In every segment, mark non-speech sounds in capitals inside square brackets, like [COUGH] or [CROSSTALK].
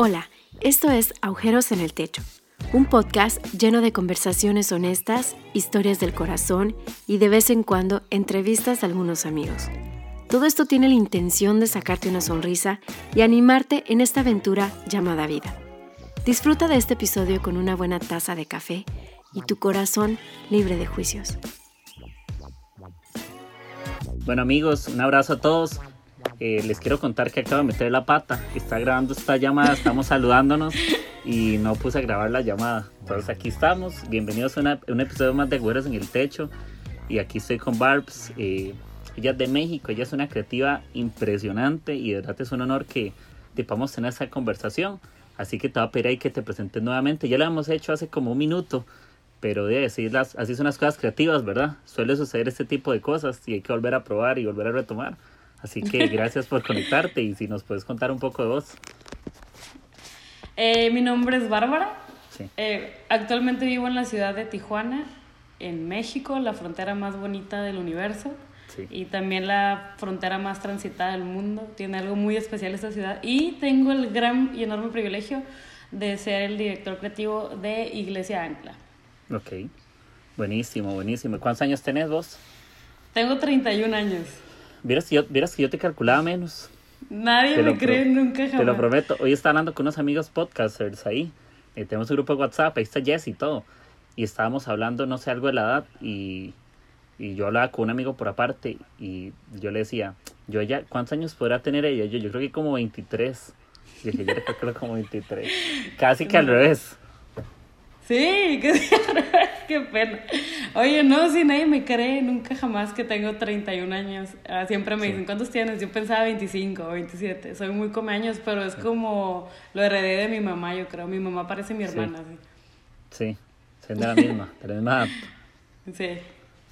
Hola, esto es Agujeros en el Techo, un podcast lleno de conversaciones honestas, historias del corazón y de vez en cuando entrevistas a algunos amigos. Todo esto tiene la intención de sacarte una sonrisa y animarte en esta aventura llamada vida. Disfruta de este episodio con una buena taza de café y tu corazón libre de juicios. Bueno amigos, un abrazo a todos. Eh, les quiero contar que acabo de meter la pata. Está grabando esta llamada, estamos [LAUGHS] saludándonos y no puse a grabar la llamada. Entonces aquí estamos. Bienvenidos a un episodio más de Güeros en el Techo. Y aquí estoy con Barbs. Eh, ella es de México, ella es una creativa impresionante y de verdad es un honor que te podamos tener esa conversación. Así que te voy a pedir ahí que te presentes nuevamente. Ya lo hemos hecho hace como un minuto, pero de decir las, así son las cosas creativas, ¿verdad? Suele suceder este tipo de cosas y hay que volver a probar y volver a retomar. Así que gracias por conectarte y si nos puedes contar un poco de vos. Eh, mi nombre es Bárbara. Eh, actualmente vivo en la ciudad de Tijuana, en México, la frontera más bonita del universo. Y también la frontera más transitada del mundo. Tiene algo muy especial esta ciudad. Y tengo el gran y enorme privilegio de ser el director creativo de Iglesia Ancla. Ok. Buenísimo, buenísimo. ¿Cuántos años tenés vos? Tengo 31 años. Vieras que yo, vieras que yo te calculaba menos. Nadie me cree nunca jamás. Te lo prometo. Hoy está hablando con unos amigos podcasters ahí. Eh, tenemos un grupo de WhatsApp, ahí está Jess y todo. Y estábamos hablando, no sé, algo de la edad. Y, y yo hablaba con un amigo por aparte. Y yo le decía, yo ya, ¿cuántos años podrá tener ella? Yo, yo creo que como 23. Y dije, yo le calculo como 23. Casi que al revés. Sí, [LAUGHS] qué pena. Oye, no, si nadie me cree, nunca jamás que tengo 31 años. Ah, siempre me dicen, ¿cuántos tienes? Yo pensaba 25 o 27. Soy muy come años, pero es como lo heredé de mi mamá, yo creo. Mi mamá parece mi hermana. Sí, sí, de la misma, de la misma Sí.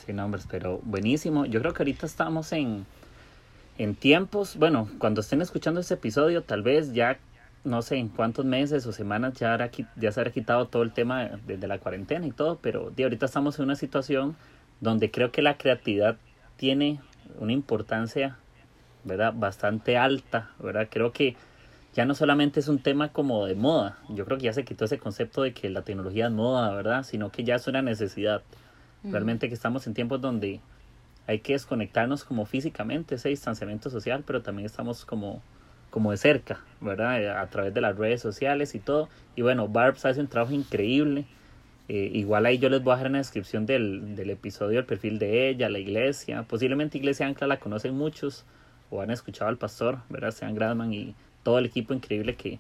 Sí, nombres, pero buenísimo. Yo creo que ahorita estamos en, en tiempos, bueno, cuando estén escuchando este episodio, tal vez ya no sé en cuántos meses o semanas ya, ya se habrá quitado todo el tema de, la cuarentena y todo, pero de ahorita estamos en una situación donde creo que la creatividad tiene una importancia, ¿verdad? Bastante alta, ¿verdad? Creo que ya no solamente es un tema como de moda, yo creo que ya se quitó ese concepto de que la tecnología es moda, ¿verdad? Sino que ya es una necesidad. Realmente que estamos en tiempos donde hay que desconectarnos como físicamente, ese distanciamiento social, pero también estamos como como de cerca, ¿verdad? Eh, a través de las redes sociales y todo. Y bueno, Barbs hace un trabajo increíble. Eh, igual ahí yo les voy a dejar en la descripción del, del, episodio el perfil de ella, la iglesia. Posiblemente Iglesia Ancla la conocen muchos o han escuchado al pastor, ¿verdad? Sean Gradman y todo el equipo increíble que,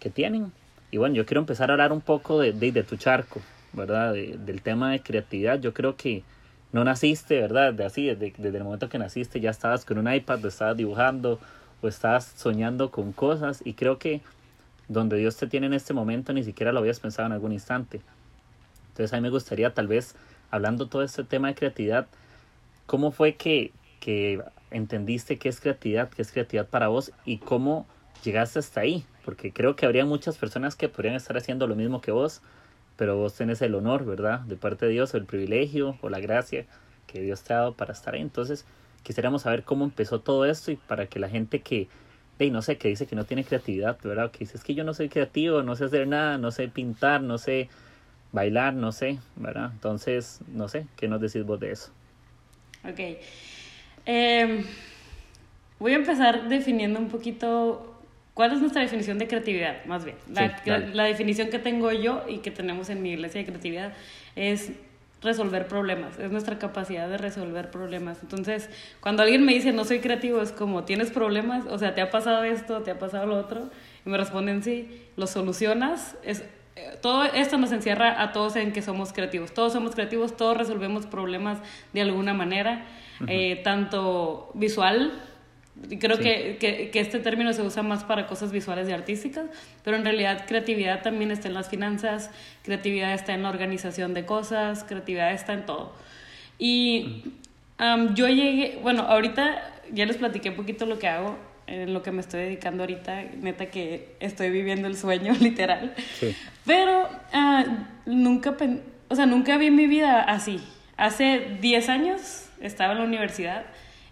que tienen. Y bueno, yo quiero empezar a hablar un poco de, de, tu charco, ¿verdad? del tema de creatividad. Yo creo que no naciste, ¿verdad? De así, desde, desde el momento que naciste ya estabas con un iPad, estabas dibujando o estás soñando con cosas y creo que donde Dios te tiene en este momento ni siquiera lo habías pensado en algún instante. Entonces a mí me gustaría tal vez, hablando todo este tema de creatividad, ¿cómo fue que, que entendiste qué es creatividad, qué es creatividad para vos y cómo llegaste hasta ahí? Porque creo que habría muchas personas que podrían estar haciendo lo mismo que vos, pero vos tenés el honor, ¿verdad? De parte de Dios, el privilegio o la gracia que Dios te ha dado para estar ahí. Entonces, quisiéramos saber cómo empezó todo esto y para que la gente que, hey, no sé, que dice que no tiene creatividad, ¿verdad? Que dice, es que yo no soy creativo, no sé hacer nada, no sé pintar, no sé bailar, no sé, ¿verdad? Entonces, no sé, ¿qué nos decís vos de eso? Ok. Em, voy a empezar definiendo un poquito cuál es nuestra definición de creatividad, más bien. la definición que tengo yo y que tenemos en mi iglesia de creatividad es resolver problemas, es nuestra capacidad de resolver problemas. Entonces, cuando alguien me dice no soy creativo, es como, ¿tienes problemas? O sea, ¿te ha pasado esto? ¿Te ha pasado lo otro? Y me responden sí, lo solucionas. Es, eh, todo esto nos encierra a todos en que somos creativos. Todos somos creativos, todos resolvemos problemas de alguna manera, eh, tanto visual, Creo que, que, que, este término se usa más para cosas visuales y artísticas, pero en realidad creatividad también está en las finanzas, creatividad está en la organización de cosas, creatividad está en todo. Y yo llegué, bueno, ahorita ya les platiqué un poquito lo que hago, en lo que me estoy dedicando ahorita, neta que estoy viviendo el sueño, [LAUGHS] literal. Sí. Pero uh, nunca, o sea, nunca vi mi vida así. Hace 10 años estaba en la universidad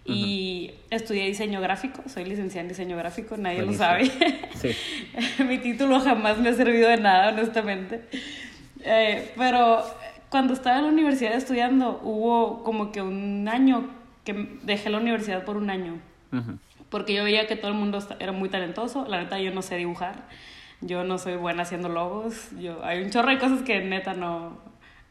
y estudié diseño gráfico, soy licenciada en diseño gráfico, nadie lo sabe. Sí. [LAUGHS] Mi título jamás me ha servido de nada, honestamente. Eh, pero cuando estaba en la universidad estudiando, hubo como que un año que dejé la universidad por un año. Porque yo veía que todo el mundo era muy talentoso. La neta, yo no sé dibujar. Yo no soy buena haciendo logos. Yo, hay un chorro de cosas que neta no...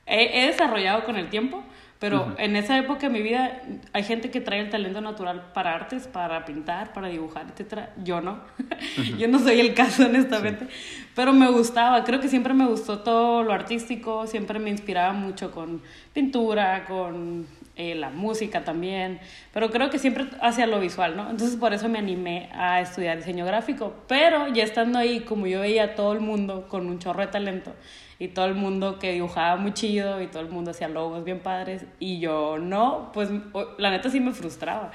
He, he desarrollado con el tiempo, pero en esa época de mi vida hay gente que trae el talento natural para artes, para pintar, para dibujar, etc. Yo no. [LAUGHS] Yo no soy el caso, honestamente. Pero me gustaba. Creo que siempre me gustó todo lo artístico. Siempre me inspiraba mucho con pintura, con eh, la música también. Pero creo que siempre hacia lo visual, ¿no? Entonces por eso me animé a estudiar diseño gráfico. Pero ya estando ahí, como yo veía a todo el mundo con un chorro de talento y todo el mundo que dibujaba muy chido y todo el mundo hacía logos bien padres y yo no, pues la neta sí me frustraba.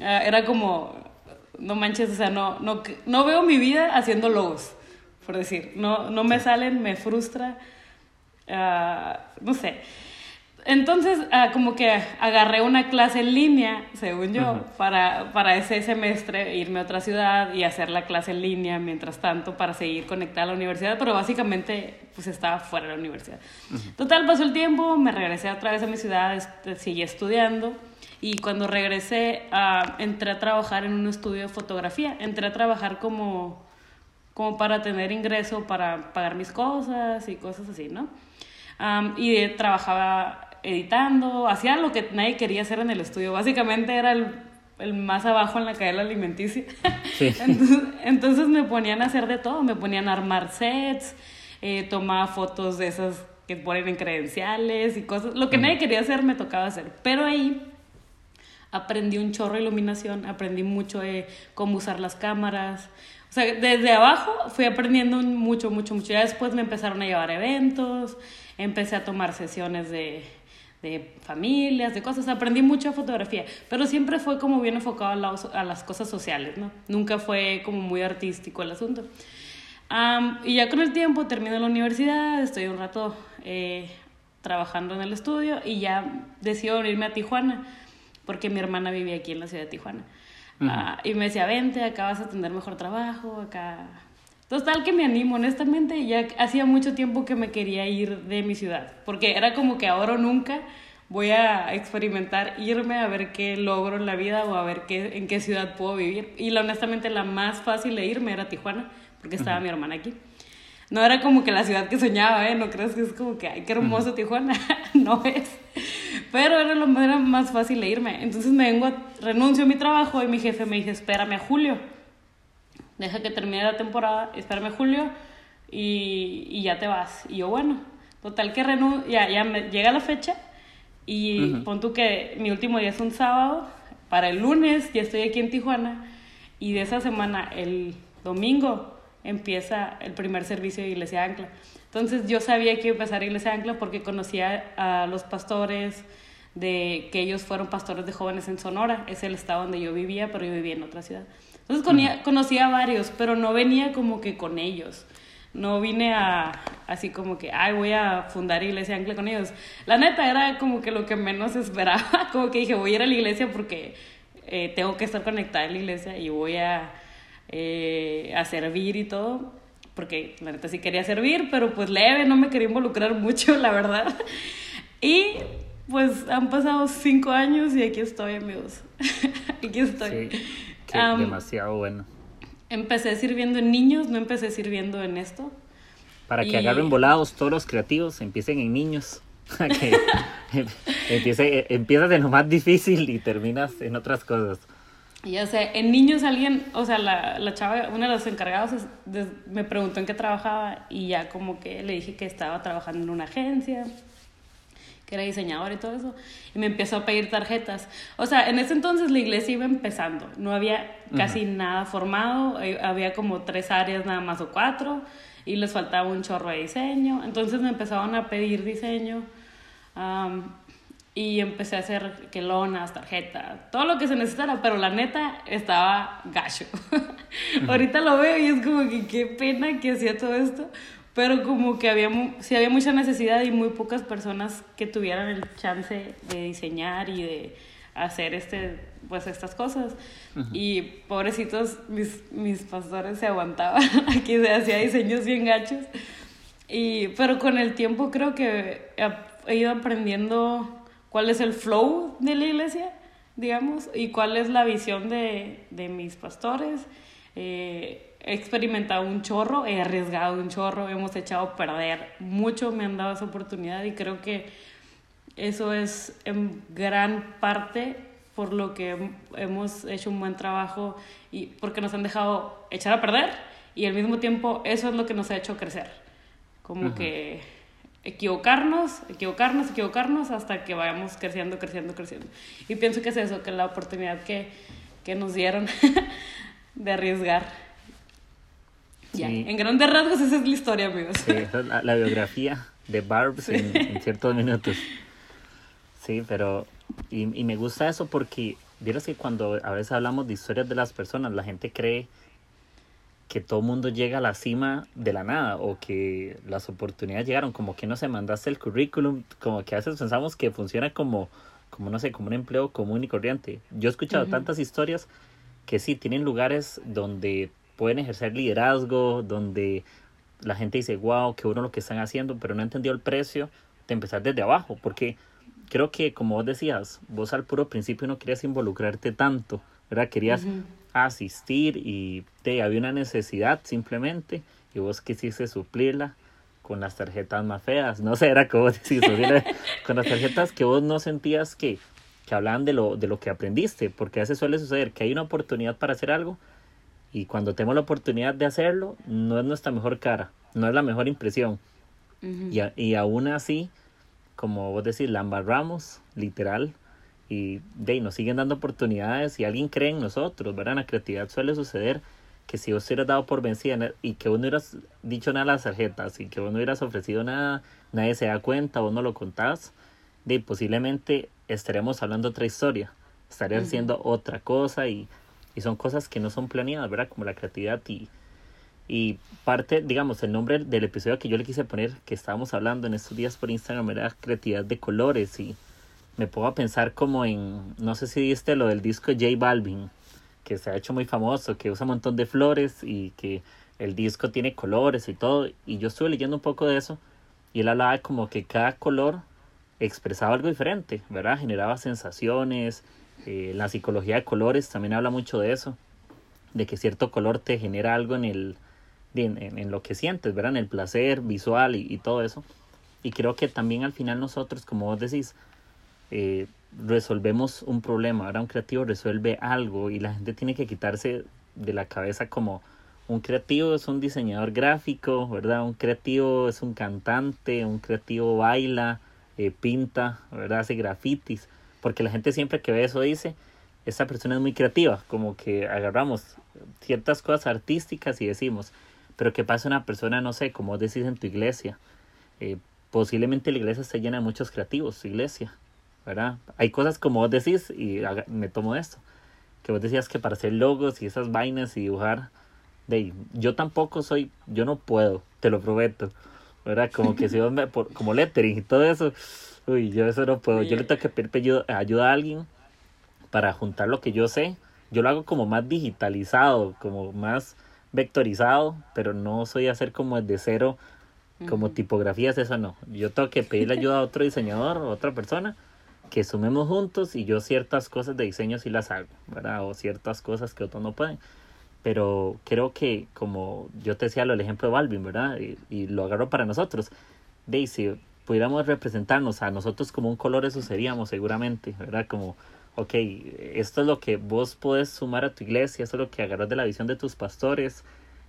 Ah, era como, no manches, o sea, no, no, no veo mi vida haciendo logos, por decir, no, no me salen, me frustra, uh, no sé. Entonces, ah, como que agarré una clase en línea, según yo, para, para ese semestre irme a otra ciudad y hacer la clase en línea mientras tanto para seguir conectada a la universidad, pero básicamente pues estaba fuera de la universidad. Total, pasó el tiempo, me regresé otra vez a mi ciudad, este, seguí estudiando y cuando regresé uh, entré a trabajar en un estudio de fotografía, entré a trabajar como, como para tener ingreso para pagar mis cosas y cosas así, ¿no? y trabajaba editando, hacía lo que nadie quería hacer en el estudio. Básicamente era el, el más abajo en la cadena alimenticia. [LAUGHS] entonces, me ponían a hacer de todo, me ponían a armar sets, eh, tomaba fotos de esas que ponen en credenciales y cosas. Lo que nadie quería hacer me tocaba hacer. Pero ahí aprendí un chorro de iluminación, aprendí mucho de cómo usar las cámaras. O sea, desde abajo fui aprendiendo mucho, mucho, mucho. Ya después me empezaron a llevar eventos, empecé a tomar sesiones de, de familias, de cosas. Aprendí mucha fotografía, pero siempre fue como bien enfocado a, las cosas sociales, ¿no? Nunca fue como muy artístico el asunto. y ya con el tiempo termino la universidad, estoy un rato eh, trabajando en el estudio y ya decido irme a Tijuana, porque mi hermana vivía aquí en la ciudad de Tijuana. Ah, y me decía, vente, acá vas a tener mejor trabajo, acá Total que me animo, honestamente, ya hacía mucho tiempo que me quería ir de mi ciudad, porque era como que ahora o nunca voy a experimentar irme a ver qué logro en la vida o a ver qué, en qué ciudad puedo vivir. Y honestamente la más fácil de irme era Tijuana, porque estaba mi hermana aquí. No era como que la ciudad que soñaba, ¿eh? No crees que es como que, ay, qué hermoso Tijuana. [LAUGHS] no es. Pero era lo era más fácil de irme. Entonces me vengo, renuncio a mi trabajo y mi jefe me dice, espérame a julio deja que termine la temporada, espérame julio y, y ya te vas. Y yo, bueno, total que renuncio, ya, ya me llega la fecha y pon tú que mi último día es un sábado, para el lunes ya estoy aquí en Tijuana y de esa semana, el domingo, empieza el primer servicio de Iglesia Ancla. Entonces yo sabía que iba a empezar Iglesia Ancla porque conocía a los pastores, de que ellos fueron pastores de jóvenes en Sonora, es el estado donde yo vivía, pero yo vivía en otra ciudad. Entonces conocía, a varios, pero no venía como que con ellos. No vine a así como que, ay, voy a fundar iglesia ancla con ellos. La neta era como que lo que menos esperaba. [LAUGHS] Como que dije, voy a ir a la iglesia porque eh, tengo que estar conectada en la iglesia y voy a, eh, a servir y todo. Porque la neta sí quería servir, pero pues leve, no me quería involucrar [LAUGHS] mucho, la verdad. Y pues han pasado cinco años y aquí estoy, amigos. [LAUGHS] aquí estoy demasiado bueno. Empecé sirviendo en niños, no empecé sirviendo en esto. Para que agarren volados todos los creativos, empiecen en niños. [LAUGHS] que [LAUGHS] empiece, empiezas en lo más difícil y terminas en otras cosas. Ya sé, en niños alguien, o sea, la, la chava, una de los encargados me preguntó en qué trabajaba y ya como que le dije que estaba trabajando en una agencia que era diseñador y todo eso, y me empezó a pedir tarjetas. O sea, en ese entonces la iglesia iba empezando, no había casi nada formado, eh, había como tres áreas nada más o cuatro, y les faltaba un chorro de diseño, entonces me empezaban a pedir diseño. y empecé a hacer quelonas, tarjetas, todo lo que se necesitara, pero la neta estaba gacho. [LAUGHS] Ahorita lo veo y es como que qué pena que hacía todo esto, pero como que había, sí había mucha necesidad y muy pocas personas que tuvieran el chance de diseñar y de hacer este pues estas cosas. Y pobrecitos, mis, mis pastores se aguantaban, [LAUGHS] aquí se hacía diseños bien gachos. Y, pero con el tiempo creo que he, ido aprendiendo cuál es el flow de la iglesia, digamos, y cuál es la visión de, de mis pastores. Eh, he experimentado un chorro, he arriesgado un chorro, hemos echado a perder mucho, me han dado esa oportunidad y creo que eso es en gran parte por lo que hemos hecho un buen trabajo y porque nos han dejado echar a perder y al mismo tiempo eso es lo que nos ha hecho crecer. Como que equivocarnos, equivocarnos, equivocarnos hasta que vayamos creciendo, creciendo, creciendo. Y pienso que es eso, que la oportunidad que, que nos dieron [LAUGHS] de arriesgar. Ya, en grandes rasgos esa es la historia, amigos. Sí, esa es la, biografía de Barbs en, en, ciertos minutos. Sí, pero... Y, y me gusta eso porque, vieras que cuando a veces hablamos de historias de las personas, la gente cree que todo mundo llega a la cima de la nada o que las oportunidades llegaron, como que no se mandaste el currículum, como que a veces pensamos que funciona como, como no sé, como un empleo común y corriente. Yo he escuchado tantas historias que sí, tienen lugares donde pueden ejercer liderazgo, donde la gente dice, wow, qué bueno lo que están haciendo, pero no entendió el precio de empezar desde abajo, porque creo que como vos decías, vos al puro principio no querías involucrarte tanto, ¿verdad? Querías asistir y te había una necesidad simplemente y vos quisiste suplirla con las tarjetas más feas, no sé, era como decís, [LAUGHS] con las tarjetas que vos no sentías que, que hablaban de lo, de lo que aprendiste, porque a veces suele suceder que hay una oportunidad para hacer algo y cuando tenemos la oportunidad de hacerlo, no es nuestra mejor cara, no es la mejor impresión. y, y aún así, como vos decís, la embarramos, literal, y de nos siguen dando oportunidades y alguien cree en nosotros, ¿verdad? En la creatividad suele suceder que si vos hubieras dado por vencida y que vos no hubieras dicho nada a las tarjetas y que vos no hubieras ofrecido nada, nadie se da cuenta, vos no lo contás, de posiblemente estaremos hablando otra historia, estarías haciendo otra cosa y y son cosas que no son planeadas, ¿verdad? Como la creatividad y, y parte, digamos, el nombre del episodio que yo le quise poner, que estábamos hablando en estos días por Instagram, era creatividad de colores y me pongo a pensar como en, no sé si viste lo del disco J Balvin, que se ha hecho muy famoso, que usa un montón de flores y que el disco tiene colores y todo, y yo estuve leyendo un poco de eso y él hablaba como que cada color expresaba algo diferente, ¿verdad? Generaba sensaciones, eh, la psicología de colores también habla mucho de eso, de que cierto color te genera algo en el en, lo que sientes, ¿verdad? En el placer visual y, todo eso. Y creo que también al final nosotros, como vos decís, eh, resolvemos un problema, ahora un creativo resuelve algo y la gente tiene que quitarse de la cabeza como un creativo es un diseñador gráfico, ¿verdad? Un creativo es un cantante, un creativo baila, eh, pinta, ¿verdad? Hace grafitis porque la gente siempre que ve eso dice, esta persona es muy creativa, como que agarramos ciertas cosas artísticas y decimos, pero ¿qué pasa una persona, no sé, como decís en tu iglesia? Eh, posiblemente la iglesia esté llena de muchos creativos, su iglesia, ¿verdad? Hay cosas como vos decís, y me tomo esto, que vos decías que para hacer logos y esas vainas y dibujar, de, yo tampoco soy, yo no puedo, te lo prometo, ¿verdad? Como que si vos me, por, como lettering y todo eso, Uy, yo eso no puedo. Yo le tengo que pedir ayuda, a alguien para juntar lo que yo sé. Yo lo hago como más digitalizado, como más vectorizado, pero no soy hacer como desde cero, como tipografías, eso no. Yo tengo que pedirle [LAUGHS] ayuda a otro diseñador o otra persona que sumemos juntos y yo ciertas cosas de diseño sí las hago, ¿verdad? O ciertas cosas que otros no pueden. Pero creo que, como yo te decía, lo el ejemplo de Balvin, ¿verdad? Y, y lo agarro para nosotros. Daisy, pudiéramos representarnos a nosotros como un color, eso seríamos seguramente, ¿verdad? Como, ok, esto es lo que vos puedes sumar a tu iglesia, esto es lo que agarras de la visión de tus pastores,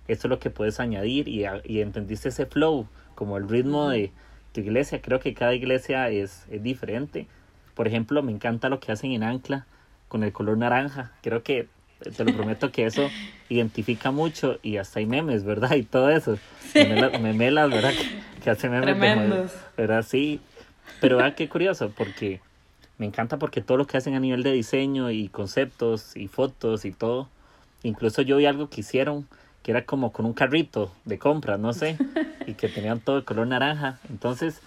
esto es lo que puedes añadir y, y entendiste ese flow, como el ritmo de tu iglesia. Creo que cada iglesia es, es diferente. Por ejemplo, me encanta lo que hacen en Ancla con el color naranja. Creo que te lo prometo que eso identifica mucho y hasta hay memes, ¿verdad? Y todo eso. Memelas, ¿verdad? Que, hacen memes. Tremendos. ¿Verdad? Sí. Pero vean qué curioso, porque me encanta porque todo lo que hacen a nivel de diseño y conceptos y fotos y todo. Incluso yo vi algo que hicieron que era como con un carrito de compra, no sé, y que tenían todo el color naranja. Entonces,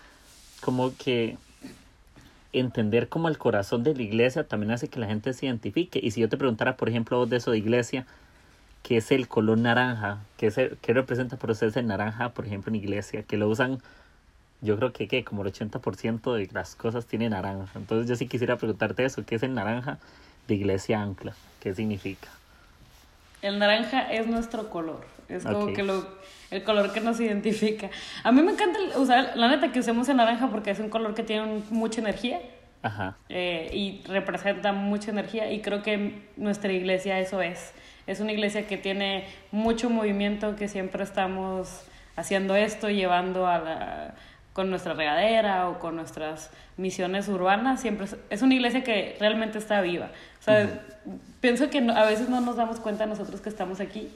como que entender como el corazón de la iglesia también hace que la gente se identifique. Y si yo te preguntara, por ejemplo, vos de eso de iglesia, ¿qué es el color naranja? ¿Qué, qué representa para ustedes el naranja, por ejemplo, en iglesia? Que lo usan, yo creo que, que como el 80% de las cosas tiene naranja. Entonces yo sí quisiera preguntarte eso, ¿qué es el naranja de iglesia ancla? ¿Qué significa? El naranja es nuestro color. Es como que lo, el color que nos identifica. A mí me encanta usar, la neta, que usemos el naranja porque es un color que tiene mucha energía. Ajá. Eh, y representa mucha energía. Y creo que nuestra iglesia eso es. Es una iglesia que tiene mucho movimiento, que siempre estamos haciendo esto, llevando a la, con nuestra regadera o con nuestras misiones urbanas, siempre es, una iglesia que realmente está viva. O sea, pienso que a veces no nos damos cuenta nosotros que estamos aquí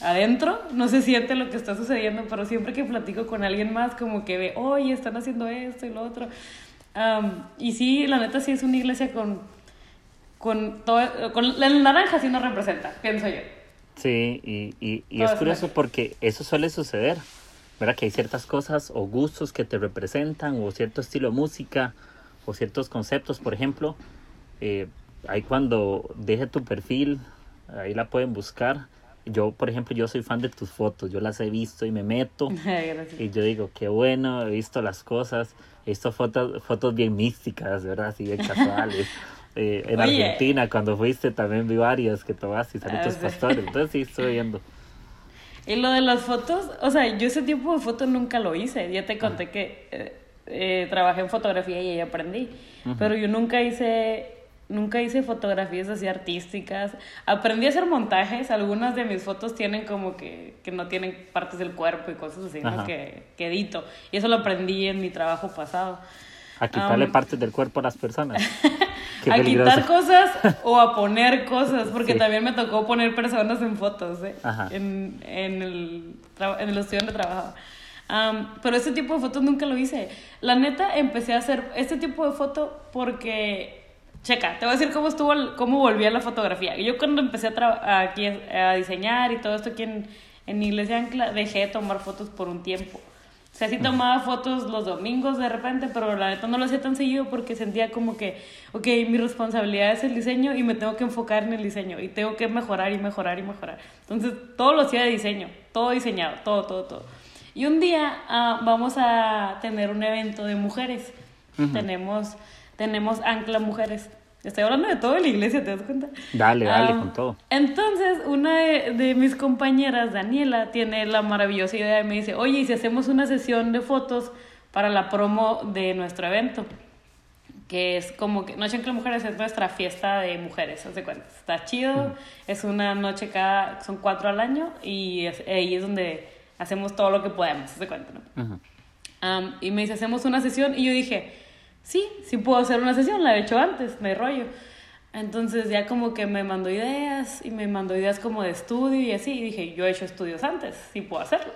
adentro, no se siente lo que está sucediendo, pero siempre que platico con alguien más, como que ve, oye, están haciendo esto y lo otro. y sí, la neta sí es una iglesia con, con todo, con el naranja sí nos representa, pienso yo. Sí, y, y, y es curioso porque eso suele suceder. ¿verdad? Que hay ciertas cosas o gustos que te representan o cierto estilo de música o ciertos conceptos, por ejemplo. Eh, ahí cuando deje tu perfil, ahí la pueden buscar. Yo, por ejemplo, yo soy fan de tus fotos, yo las he visto y me meto. [LAUGHS] y yo digo, qué bueno, he visto las cosas, he visto fotos, fotos bien místicas, ¿verdad? Así bien casuales. [LAUGHS] Eh, en Argentina, cuando fuiste, también vi varias que tomaste y salí tus ah, pastores. Entonces sí, estoy viendo. [LAUGHS] Y lo de las fotos, o sea, yo ese tipo de fotos nunca lo hice. Ya te conté que eh, eh, trabajé en fotografía y ahí aprendí. Pero yo nunca hice, nunca hice fotografías así artísticas. Aprendí a hacer montajes. Algunas de mis fotos tienen como que, que no tienen partes del cuerpo y cosas así, ¿no? Que, que edito. Y eso lo aprendí en mi trabajo pasado. A quitarle partes del cuerpo a las personas. [LAUGHS] a quitar cosas o a poner cosas, porque también me tocó poner personas en fotos, ¿eh? En, en, el, en el estudio donde trabajaba. pero este tipo de fotos nunca lo hice. La neta, empecé a hacer este tipo de foto porque, checa, te voy a decir cómo estuvo, cómo volví a la fotografía. Yo cuando empecé a, aquí a diseñar y todo esto aquí en, en Iglesia Ancla, dejé de tomar fotos por un tiempo. O sea, sí tomaba fotos los domingos de repente, pero la neta no lo hacía tan seguido porque sentía como que, ok, mi responsabilidad es el diseño y me tengo que enfocar en el diseño y tengo que mejorar y mejorar y mejorar. Entonces, todo lo hacía de diseño, todo diseñado, todo, todo, todo. Y un día uh, vamos a tener un evento de mujeres. Tenemos, tenemos Ancla Mujeres. Estoy hablando de todo en la iglesia, ¿te das cuenta? Dale, dale, con todo. Entonces, una de, mis compañeras, Daniela, tiene la maravillosa idea y me dice, oye, ¿y si hacemos una sesión de fotos para la promo de nuestro evento? Que es como que Noche en Mujeres es nuestra fiesta de mujeres, haz de cuenta. Está chido, es una noche cada, son cuatro al año y ahí es donde hacemos todo lo que podemos, haz de cuenta, ¿no? y me dice, hacemos una sesión y yo dije, sí, sí puedo hacer una sesión, la he hecho antes, me rollo. Entonces ya como que me mandó ideas y me mandó ideas como de estudio y así. Y dije, yo he hecho estudios antes, sí puedo hacerlo.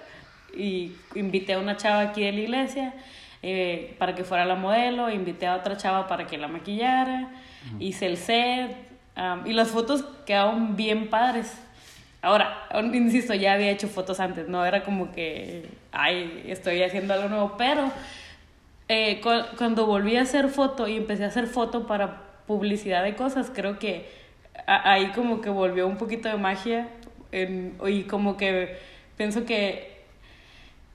Y invité a una chava aquí de la iglesia eh, para que fuera la modelo, invité a otra chava para que la maquillara, hice el set y las fotos quedaron bien padres. Ahora, insisto, ya había hecho fotos antes, no era como que, ay, estoy haciendo algo nuevo, pero eh, cuando volví a hacer foto y empecé a hacer foto para publicidad de cosas, creo que ahí como que volvió un poquito de magia y como que pienso que,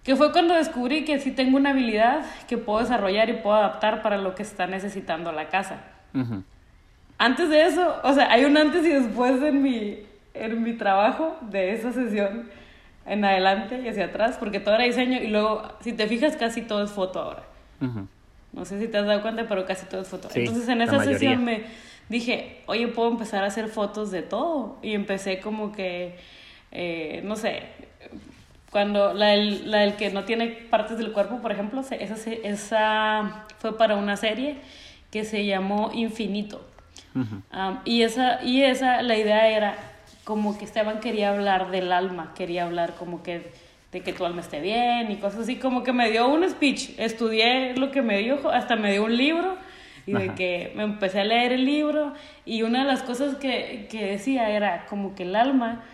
que fue cuando descubrí que sí tengo una habilidad que puedo desarrollar y puedo adaptar para lo que está necesitando la casa. Antes de eso, o sea, hay un antes y después en mi, en mi trabajo de esa sesión en adelante y hacia atrás, porque todo era diseño y luego, si te fijas, casi todo es foto ahora. No sé si te has dado cuenta, pero casi todo es foto. Entonces en esa sesión me dije, oye, puedo empezar a hacer fotos de todo. Y empecé como que, eh, no sé, cuando la del, la del, que no tiene partes del cuerpo, por ejemplo, esa, esa fue para una serie que se llamó Infinito. y, esa, y esa, la idea era como que Esteban quería hablar del alma, quería hablar como que de que tu alma esté bien y cosas así, como que me dio un speech, estudié lo que me dio, hasta me dio un libro y de que me empecé a leer el libro y una de las cosas que, que decía era como que el alma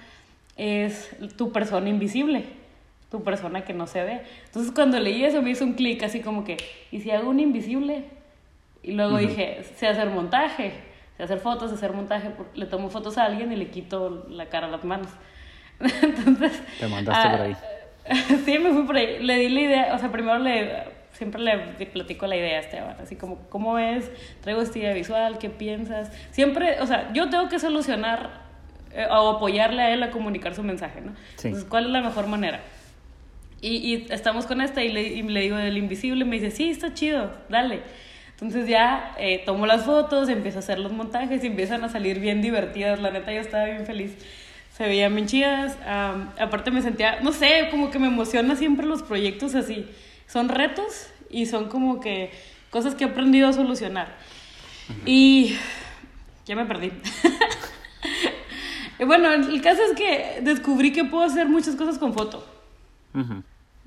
es tu persona invisible, tu persona que no se ve. Entonces cuando leí eso me hizo un clic así como que, ¿y si hago un invisible? Y luego dije, sé hacer montaje, sé hacer fotos, hacer montaje. Le tomo fotos a alguien y le quito la cara a las manos. [LAUGHS] Entonces... Te mandaste por ahí. [LAUGHS] Sí, me fui por ahí. Le di la idea, o sea, primero le siempre le platico la idea a Esteban, así como, ¿cómo es? Traigo esta idea visual, ¿qué piensas? Siempre, o sea, yo tengo que solucionar eh, o apoyarle a él a comunicar su mensaje, ¿no? Entonces, ¿cuál es la mejor manera? Y, y estamos con esta y le, y le digo del invisible, me dice, sí, está chido, dale. Entonces ya eh, tomo las fotos, empiezo a hacer los montajes y empiezan a salir bien divertidas. La neta, yo estaba bien feliz. Se veían bien chidas. aparte me sentía, no sé, como que me emociona siempre los proyectos así. Son retos y son como que cosas que he aprendido a solucionar. Y ya me perdí. [LAUGHS] bueno, el caso es que descubrí que puedo hacer muchas cosas con foto.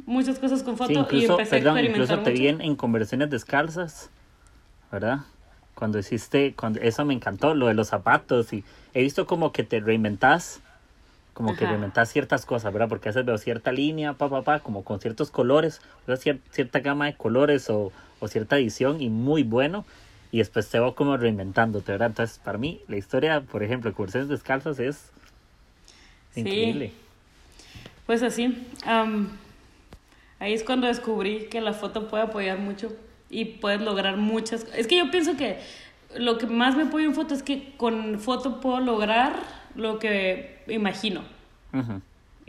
Muchas cosas con foto y empecé a experimentar incluso te vi en, conversaciones descalzas, ¿verdad? Cuando hiciste, cuando, eso me encantó, lo de los zapatos y he visto como que te reinventas como que reinventas ciertas cosas, ¿verdad? Porque a veces veo cierta línea, pa, pa, pa, como con ciertos colores, cierta gama de colores o, o, cierta edición y muy bueno. Y después te veo como reinventándote, ¿verdad? Entonces, para mí, la historia, por ejemplo, de Conversaciones Descalzas es increíble. Pues así, ahí es cuando descubrí que la foto puede apoyar mucho y puedes lograr muchas... Es que yo pienso que lo que más me apoya en foto es que con foto puedo lograr lo que imagino.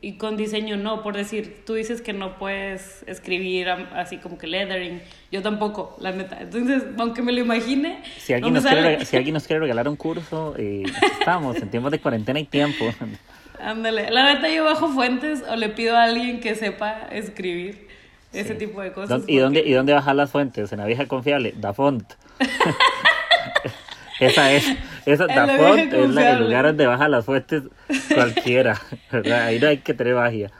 Y con diseño no, por decir, tú dices que no puedes escribir así como que lettering, yo tampoco, la neta. Entonces, aunque me lo imagine... Si alguien, nos, quiere, si alguien nos quiere regalar un curso, eh, estamos en tiempos de cuarentena y tiempo. [LAUGHS] Ándale, la neta yo bajo fuentes o le pido a alguien que sepa escribir ese tipo de cosas. ¿Y, dónde, ¿Y dónde bajar las fuentes? En la vieja confiable, da font. [LAUGHS] Esa es, esa [LAUGHS] Dafont es la, el lugar donde baja las fuentes cualquiera, [LAUGHS] Ahí no hay que tener magia.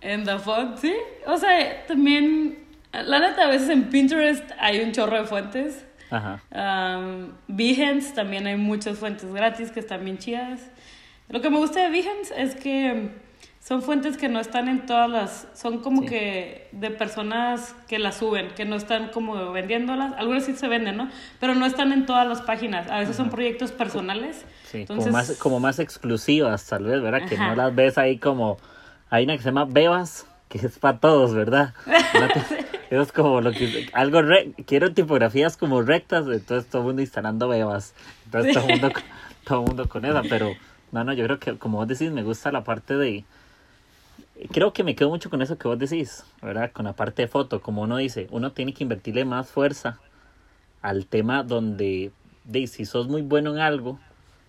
En Dafont, sí. O sea, también, la neta, a veces en Pinterest hay un chorro de fuentes. Ajá. Um, Behance también hay muchas fuentes gratis que están bien chidas. Lo que me gusta de Behance es que son fuentes que no están en todas las, son como que de personas que las suben, que no están como vendiéndolas, algunas sí se venden, ¿no? Pero no están en todas las páginas, a veces son proyectos personales. Sí, como, más, como más exclusivas tal vez, ¿verdad? Que no las ves ahí como, hay una que se llama Bebas, que es para todos, ¿verdad? Eso [LAUGHS] es como lo que, algo, quiero tipografías como rectas, entonces todo el mundo instalando Bebas, entonces todo el mundo, todo mundo con esa, pero no, no, yo creo que como vos decís, me gusta la parte de creo que me quedo mucho con eso que vos decís, ¿verdad? Con la parte de foto, como uno dice, uno tiene que invertirle más fuerza al tema donde, de, si sos muy bueno en algo,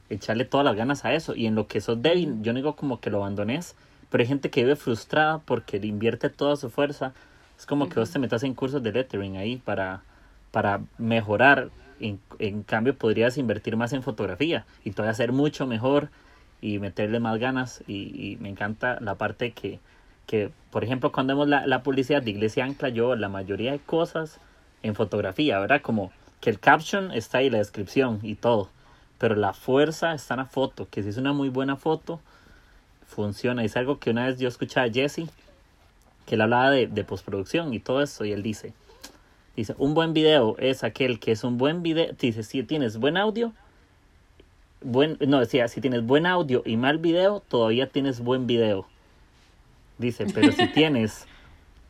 echarle todas las ganas a eso. Y en lo que sos débil, yo no digo como que lo abandones, pero hay gente que vive frustrada porque le invierte toda su fuerza. Es como que vos te metas en cursos de lettering ahí para, para mejorar. En, en cambio, podrías invertir más en fotografía y todavía hacer mucho mejor y meterle más ganas y, me encanta la parte que, que, por ejemplo, cuando vemos la, la publicidad de Iglesia Ancla, yo la mayoría de cosas en fotografía, ¿verdad? Como que el caption está ahí, la descripción y todo, pero la fuerza está en la foto, que si es una muy buena foto, funciona. Es algo que una vez yo escuché a Jesse, que él hablaba de, de postproducción y todo eso, y él dice, dice, un buen video es aquel que es un buen video, dice, si tienes buen audio, buen, no decía, si tienes buen audio y mal video, todavía tienes buen video. Dice, pero si [LAUGHS] tienes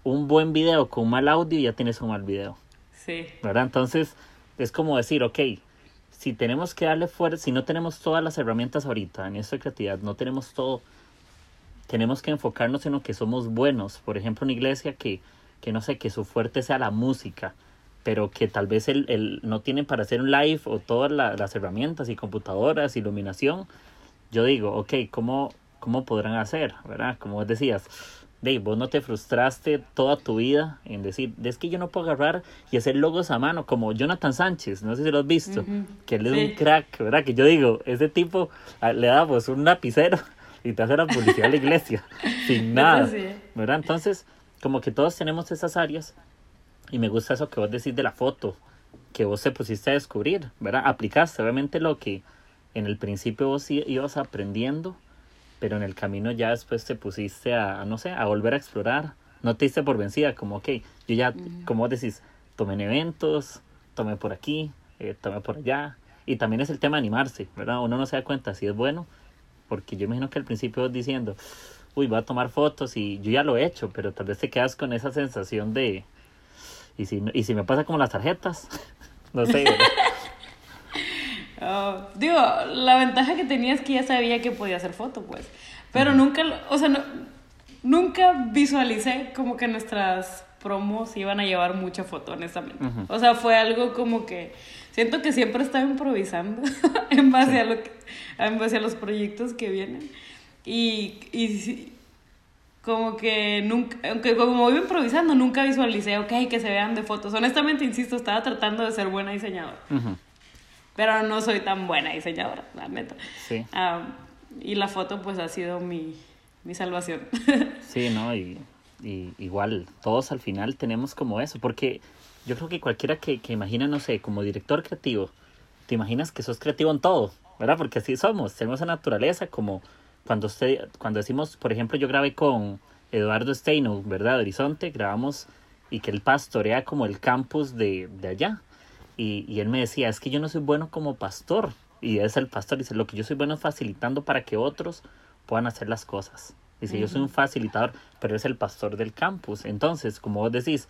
un buen video con mal audio, ya tienes un mal video. Sí. ¿Verdad? Entonces, es como decir, ok, si tenemos que darle fuerza, si no tenemos todas las herramientas ahorita en esta creatividad, no tenemos todo, tenemos que enfocarnos en lo que somos buenos. Por ejemplo, una iglesia que, que no sé, que su fuerte sea la música pero que tal vez el, no tienen para hacer un live o todas las herramientas y computadoras, iluminación, yo digo, ok, ¿cómo, cómo podrán hacer? ¿Verdad? Como vos decías, Dave, vos no te frustraste toda tu vida en decir, es que yo no puedo agarrar y hacer logos a mano, como Jonathan Sánchez, no sé si lo has visto, que él es un crack, ¿verdad? Que yo digo, ese tipo ah, le damos un lapicero y te hace la publicidad a la iglesia, [LAUGHS] sin nada, ¿verdad? Entonces, como que todos tenemos esas áreas y me gusta eso que vos decís de la foto, que vos te pusiste a descubrir, ¿verdad? Aplicaste obviamente lo que en el principio vos ibas aprendiendo, pero en el camino ya después te pusiste a, no sé, a volver a explorar. No te por vencida, como, ok, yo ya, como vos decís, tomé en eventos, tomé por aquí, eh, tome por allá. Y también es el tema de animarse, ¿verdad? Uno no se da cuenta si es bueno, porque yo imagino que al principio diciendo, uy, voy a tomar fotos y yo ya lo he hecho, pero tal vez te quedas con esa sensación de, y si, y si me pasa como las tarjetas, [LAUGHS] no sé. [LAUGHS] Oh, digo, la ventaja que tenía es que ya sabía que podía hacer foto, pues. Pero nunca, o sea, no, nunca visualicé como que nuestras promos iban a llevar mucha foto, honestamente. O sea, fue algo como que siento que siempre estaba improvisando [LAUGHS] en base a lo que, en base a los proyectos que vienen. Y, y como que nunca, aunque como iba improvisando, nunca visualicé, ok, que se vean de fotos. Honestamente, insisto, estaba tratando de ser buena diseñadora. Pero no soy tan buena diseñadora, la neta. Sí. Ah, y la foto, pues, ha sido mi, mi salvación. [LAUGHS] sí, ¿no? Y, y, igual, todos al final tenemos como eso, porque yo creo que cualquiera que, que imagina, no sé, como director creativo, te imaginas que sos creativo en todo, ¿verdad? Porque así somos, tenemos esa naturaleza como cuando usted, cuando decimos, por ejemplo, yo grabé con Eduardo Steino, ¿verdad? De Horizonte, grabamos y que él pastorea como el campus de, de allá. Y, y, él me decía, es que yo no soy bueno como pastor. Y es el pastor, dice, lo que yo soy bueno es facilitando para que otros puedan hacer las cosas. Dice, yo soy un facilitador, pero es el pastor del campus. Entonces, como vos decís,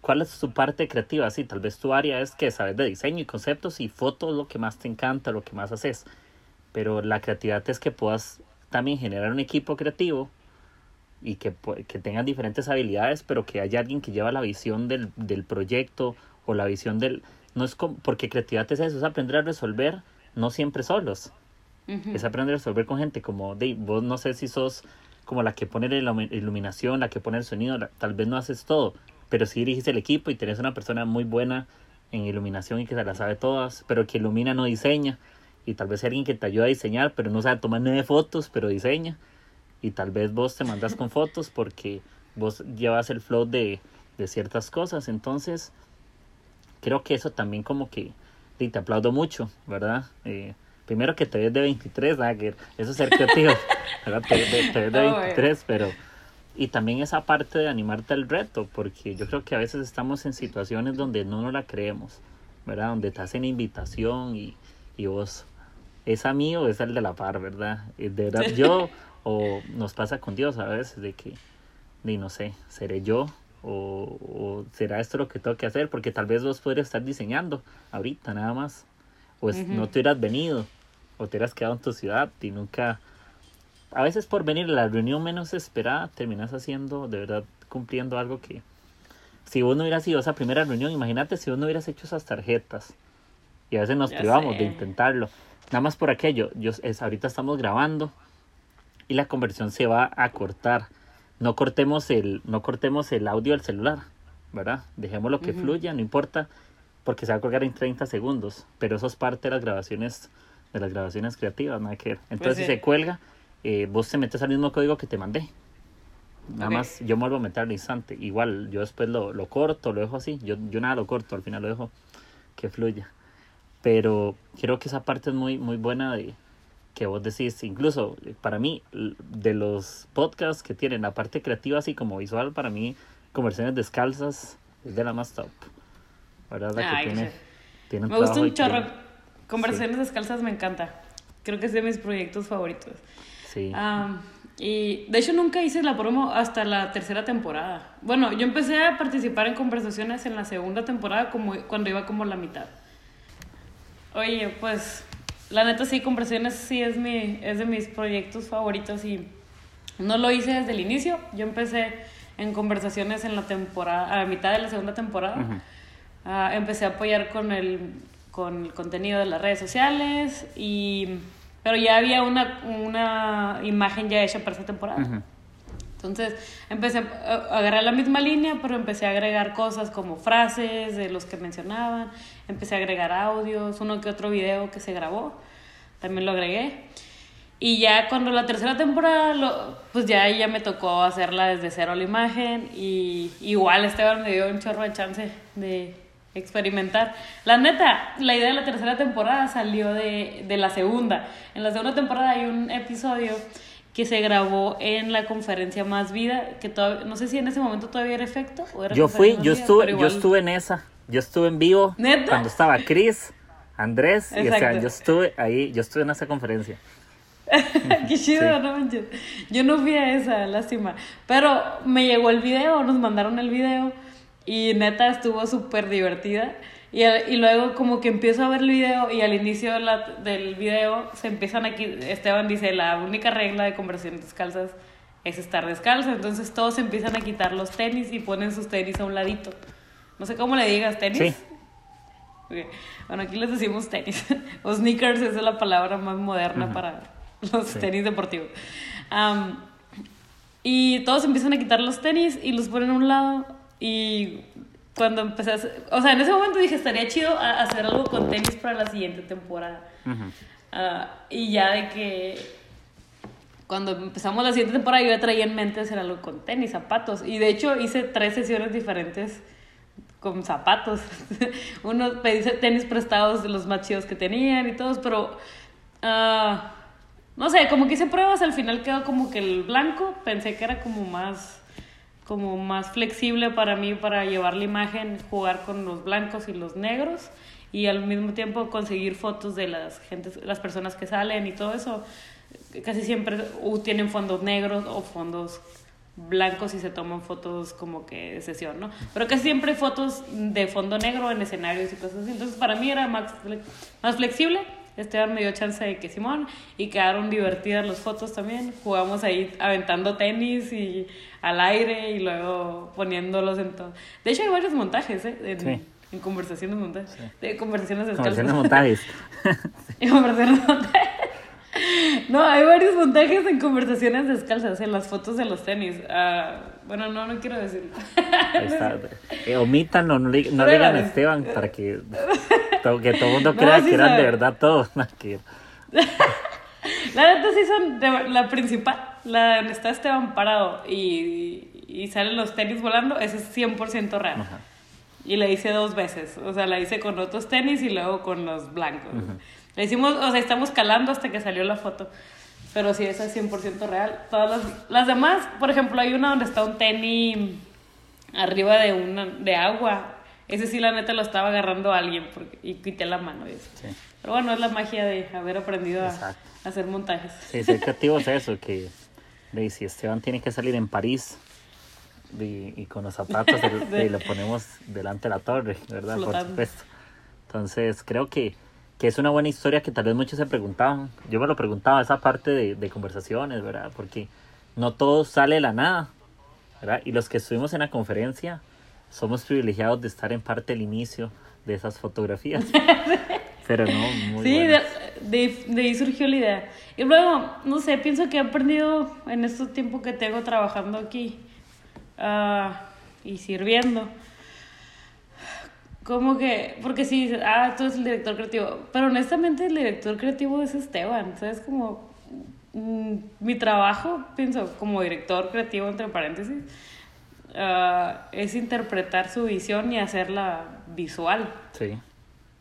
¿cuál es su parte creativa? Sí, tal vez tu área es que sabes de diseño y conceptos y fotos lo que más te encanta, lo que más haces pero la creatividad es que puedas también generar un equipo creativo y que, que tengan diferentes habilidades, pero que haya alguien que lleva la visión del, del proyecto o la visión del... No es como, porque creatividad es eso, es aprender a resolver, no siempre solos. Es aprender a resolver con gente como, de, vos no sé si sos como la que pone la iluminación, la que pone el sonido, tal vez no haces todo, pero si diriges el equipo y tenés una persona muy buena en iluminación y que se la sabe todas, pero que ilumina no diseña y tal vez alguien que te ayuda a diseñar, pero no sabe tomar nueve fotos, pero diseña. Y tal vez vos te mandas con fotos porque vos llevas el flow de, de ciertas cosas. Entonces, creo que eso también como que te aplaudo mucho, ¿verdad? Eh, primero que te ves de 23, Dagger, eso es ser creativo, [LAUGHS] ¿verdad? Te, ves de 23, pero... Y también esa parte de animarte al reto, porque yo creo que a veces estamos en situaciones donde no nos la creemos, ¿verdad? Donde te hacen invitación y, y vos es a mí o es el de la par, ¿verdad? Eh, de verdad yo [LAUGHS] o nos pasa con Dios a veces de que, ni no sé, seré yo o, será esto lo que tengo que hacer porque tal vez vos podrías estar diseñando ahorita nada más. O no te hubieras venido o te hubieras quedado en tu ciudad y nunca a veces por venir a la reunión menos esperada terminas haciendo de verdad cumpliendo algo que si vos no hubieras ido a esa primera reunión imagínate si vos no hubieras hecho esas tarjetas. Y a veces nos privamos de intentarlo Nada más por aquello, yo, es, ahorita estamos grabando y la conversión se va a cortar. No cortemos el, no cortemos el audio del celular, ¿verdad? Dejémoslo que fluya, no importa, porque se va a colgar en 30 segundos, pero eso es parte de las grabaciones, de las grabaciones creativas, nada que ver. Pues Entonces si se cuelga, eh, vos te metes al mismo código que te mandé. Nada más yo me vuelvo a meter al instante. Igual yo después lo, lo corto, lo dejo así. Yo, yo nada lo corto, al final lo dejo que fluya pero creo que esa parte es muy, muy buena de que vos decís, incluso para mí, de los podcasts que tienen la parte creativa así como visual, para mí, conversiones descalzas es de la más top. ¿Verdad? que tiene, me gusta un chorro. Conversaciones descalzas me encanta. Creo que es de mis proyectos favoritos. Sí. y de hecho nunca hice la promo hasta la tercera temporada. Bueno, yo empecé a participar en conversaciones en la segunda temporada como cuando iba como la mitad. Oye, pues la neta sí, Conversiones sí es, mi, es de mis proyectos favoritos y no lo hice desde el inicio. Yo empecé en conversaciones en la temporada, a mitad de la segunda temporada. Ah, empecé a apoyar con el, con el contenido de las redes sociales, y, pero ya había una, una imagen ya hecha para esa temporada. Entonces empecé a agarrar la misma línea, pero empecé a agregar cosas como frases de los que mencionaban, empecé a agregar audios, uno que otro video que se grabó, también lo agregué. Y ya cuando la tercera temporada, lo, pues ya, ya me tocó hacerla desde cero la imagen y igual Esteban me dio un chorro de chance de experimentar. La neta, la idea de la tercera temporada salió de, de la segunda. En la segunda temporada hay un episodio que se grabó en la conferencia Más Vida, que todavía, no sé si en ese momento todavía era efecto. yo fui, yo estuve, yo estuve en esa, yo estuve en vivo cuando estaba Chris, Andrés, y o sea, yo estuve ahí, yo estuve en esa conferencia. [LAUGHS] Qué chido, no manches. Yo no fui a esa, lástima. Pero me llegó el video, nos mandaron el video y neta estuvo súper divertida. Y, y, luego como que empiezo a ver el video y al inicio del video se empiezan aquí, Esteban dice, la única regla de conversaciones descalzas es estar descalzo. Entonces todos empiezan a quitar los tenis y ponen sus tenis a un ladito. No sé cómo le digas, tenis. Bueno, aquí les decimos tenis. [LAUGHS] o sneakers, esa es la palabra más moderna para los tenis deportivos. y todos empiezan a quitar los tenis y los ponen a un lado. Y cuando empecé a hacer, o sea, en ese momento dije, estaría chido hacer algo con tenis para la siguiente temporada. Ah, y ya de que cuando empezamos la siguiente temporada yo ya traía en mente hacer algo con tenis, zapatos. Y de hecho hice tres sesiones diferentes con zapatos. [LAUGHS] Uno pedí tenis prestados de los más chidos que tenían y todos, pero... Uh, no sé, como que hice pruebas, al final quedó como que el blanco, pensé que era como más como más flexible para mí para llevar la imagen, jugar con los blancos y los negros y al mismo tiempo conseguir fotos de las gentes, las personas que salen y todo eso. Casi siempre tienen fondos negros o fondos blancos y se toman fotos como que de sesión, ¿no? Pero casi siempre fotos de fondo negro en escenarios y cosas así. Entonces para mí era más, más flexible Esteban me dio chance de que Simón y quedaron divertidas las fotos también. Jugamos ahí aventando tenis y al aire y luego poniéndolos en todo. De hecho hay varios montajes, ¿eh? En, en conversaciones montajes. De conversaciones descalzas. Conversaciones montajes. [LAUGHS] en conversaciones montajes. No, hay varios montajes en conversaciones descalzas, en las fotos de los tenis. Uh, bueno, no, no quiero decirlo. Eh, omítanlo, no, no digan a Esteban para que [LAUGHS] que todo el mundo crea que eran de verdad todos. [LAUGHS] [LAUGHS] la neta sí son la principal, la donde está Esteban parado y, y salen los tenis volando, ese es 100% real. Y la hice dos veces, o sea, la hice con otros tenis y luego con los blancos. La hicimos, o sea, estamos calando hasta que salió la foto. Pero sí, esa es 100% real. Todas las, las demás, por ejemplo, hay una donde está un tenis arriba de, una, de agua ese sí, la neta, lo estaba agarrando a alguien porque, y quité la mano. eso. Pero bueno, es la magia de haber aprendido a, hacer montajes. Sí, ser creativo es eso, que si Esteban tiene que salir en París y, con los zapatos y [LAUGHS] lo ponemos delante de la torre, ¿verdad? Por supuesto. Entonces, creo que, que, es una buena historia que tal vez muchos se preguntaban. Yo me lo preguntaba, esa parte de, de conversaciones, ¿verdad? Porque no todo sale de la nada, ¿verdad? Y los que estuvimos en la conferencia somos privilegiados de estar en parte del inicio de esas fotografías. [LAUGHS] Pero no, muy Sí, de, de, ahí surgió la idea. Y luego, no sé, pienso que he aprendido en estos tiempos que tengo trabajando aquí uh, y sirviendo. Como que, porque sí, ah, tú eres el director creativo. Pero honestamente, el director creativo es Esteban. ¿Sabes? Como mm, mi trabajo, pienso, como director creativo, entre paréntesis Ah, es interpretar su visión y hacerla visual. Sí.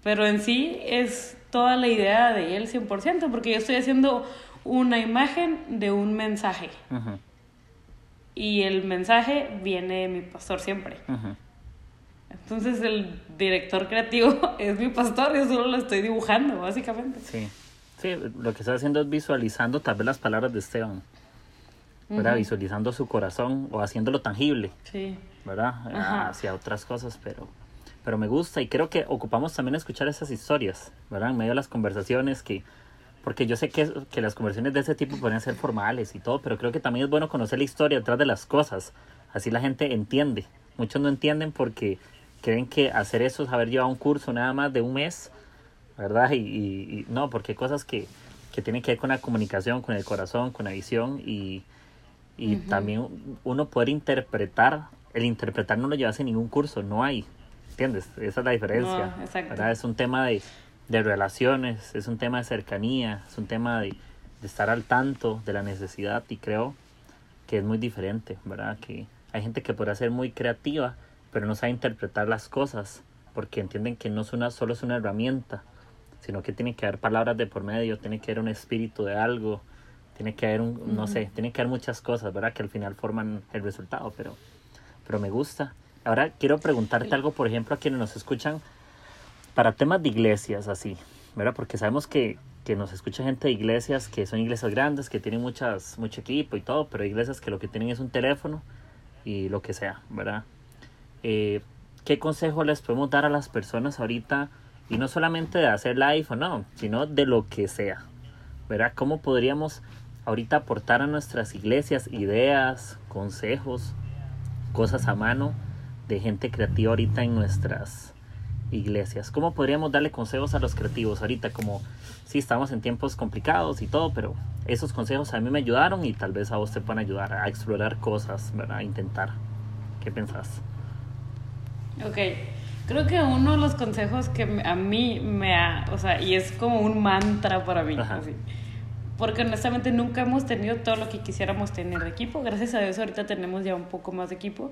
Pero en sí es toda la idea de él 100%, porque yo estoy haciendo una imagen de un mensaje. Y el mensaje viene de mi pastor siempre. Entonces el director creativo [LAUGHS] es mi pastor, yo solo lo estoy dibujando, básicamente. Sí. Sí, lo que está haciendo es visualizando tal vez las palabras de Esteban. ¿Verdad? Visualizando su corazón o haciéndolo tangible, sí. ¿verdad? Hacia otras cosas, pero, pero me gusta y creo que ocupamos también escuchar esas historias, ¿verdad? En medio de las conversaciones que, porque yo sé que, que las conversaciones de ese tipo pueden ser formales y todo, pero creo que también es bueno conocer la historia detrás de las cosas, así la gente entiende. Muchos no entienden porque creen que hacer eso es haber llevado un curso nada más de un mes, ¿verdad? Y, y no, porque hay cosas que, que tienen que ver con la comunicación, con el corazón, con la visión y, y también uno poder interpretar, el interpretar no lo llevas en ningún curso, no hay, ¿entiendes? Esa es la diferencia. Es un tema de, de, relaciones, es un tema de cercanía, es un tema de, de, estar al tanto de la necesidad y creo que es muy diferente, ¿verdad? Que hay gente que puede ser muy creativa, pero no sabe interpretar las cosas porque entienden que no es una, solo es una herramienta, sino que tiene que haber palabras de por medio, tiene que haber un espíritu de algo, tiene que haber un, no sé, tiene que haber muchas cosas, ¿verdad? Que al final forman el resultado, pero, pero me gusta. Ahora quiero preguntarte algo, por ejemplo, a quienes nos escuchan para temas de iglesias, así, ¿verdad? Porque sabemos que, que nos escucha gente de iglesias que son iglesias grandes, que tienen muchas, mucho equipo y todo, pero iglesias que lo que tienen es un teléfono y lo que sea, ¿verdad? Eh, ¿Qué consejo les podemos dar a las personas ahorita? Y no solamente de hacer live o no, sino de lo que sea, ¿verdad? ¿Cómo podríamos ahorita aportar a nuestras iglesias ideas, consejos, cosas a mano de gente creativa ahorita en nuestras iglesias? ¿Cómo podríamos darle consejos a los creativos ahorita? Como, sí, estamos en tiempos complicados y todo, pero esos consejos a mí me ayudaron y tal vez a vos te puedan ayudar a explorar cosas, ¿verdad? A intentar. ¿Qué pensás? Ok, creo que uno de los consejos que a mí me ha, o sea, y es como un mantra para mí, así, porque honestamente nunca hemos tenido todo lo que quisiéramos tener de equipo, gracias a Dios ahorita tenemos ya un poco más de equipo,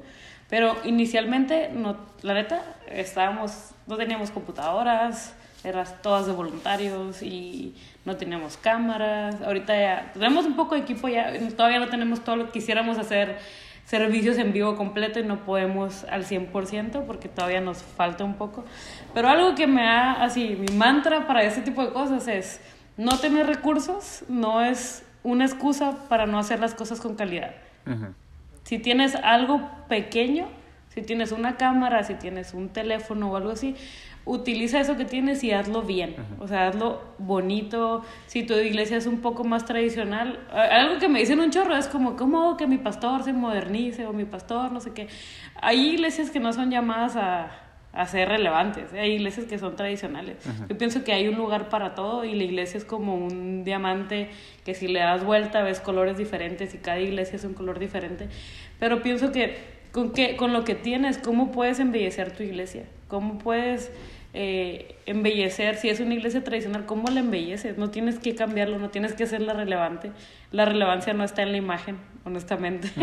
pero inicialmente, no, la neta, estábamos, no teníamos computadoras, eran todas de voluntarios y no teníamos cámaras, ahorita ya tenemos un poco de equipo, ya todavía no tenemos todo lo que quisiéramos hacer servicios en vivo completo y no podemos al 100% porque todavía nos falta un poco. Pero algo que me ha, así, mi mantra para ese tipo de cosas es, no tener recursos no es una excusa para no hacer las cosas con calidad. Si tienes algo pequeño, si tienes una cámara, si tienes un teléfono o algo así, utiliza eso que tienes y hazlo bien. O sea, hazlo bonito. Si tu iglesia es un poco más tradicional, algo que me dicen un chorro es como, ¿cómo hago que mi pastor se modernice o mi pastor no sé qué? Hay iglesias que no son llamadas a, a ser relevantes, hay iglesias que son tradicionales. Yo pienso que hay un lugar para todo y la iglesia es como un diamante que si le das vuelta ves colores diferentes y cada iglesia es un color diferente. Pero pienso que con, qué, con lo que tienes, ¿cómo puedes embellecer tu iglesia? ¿Cómo puedes eh, embellecer? Si es una iglesia tradicional, ¿cómo la embelleces? No tienes que cambiarlo, no tienes que hacerla relevante. La relevancia no está en la imagen, honestamente. [LAUGHS]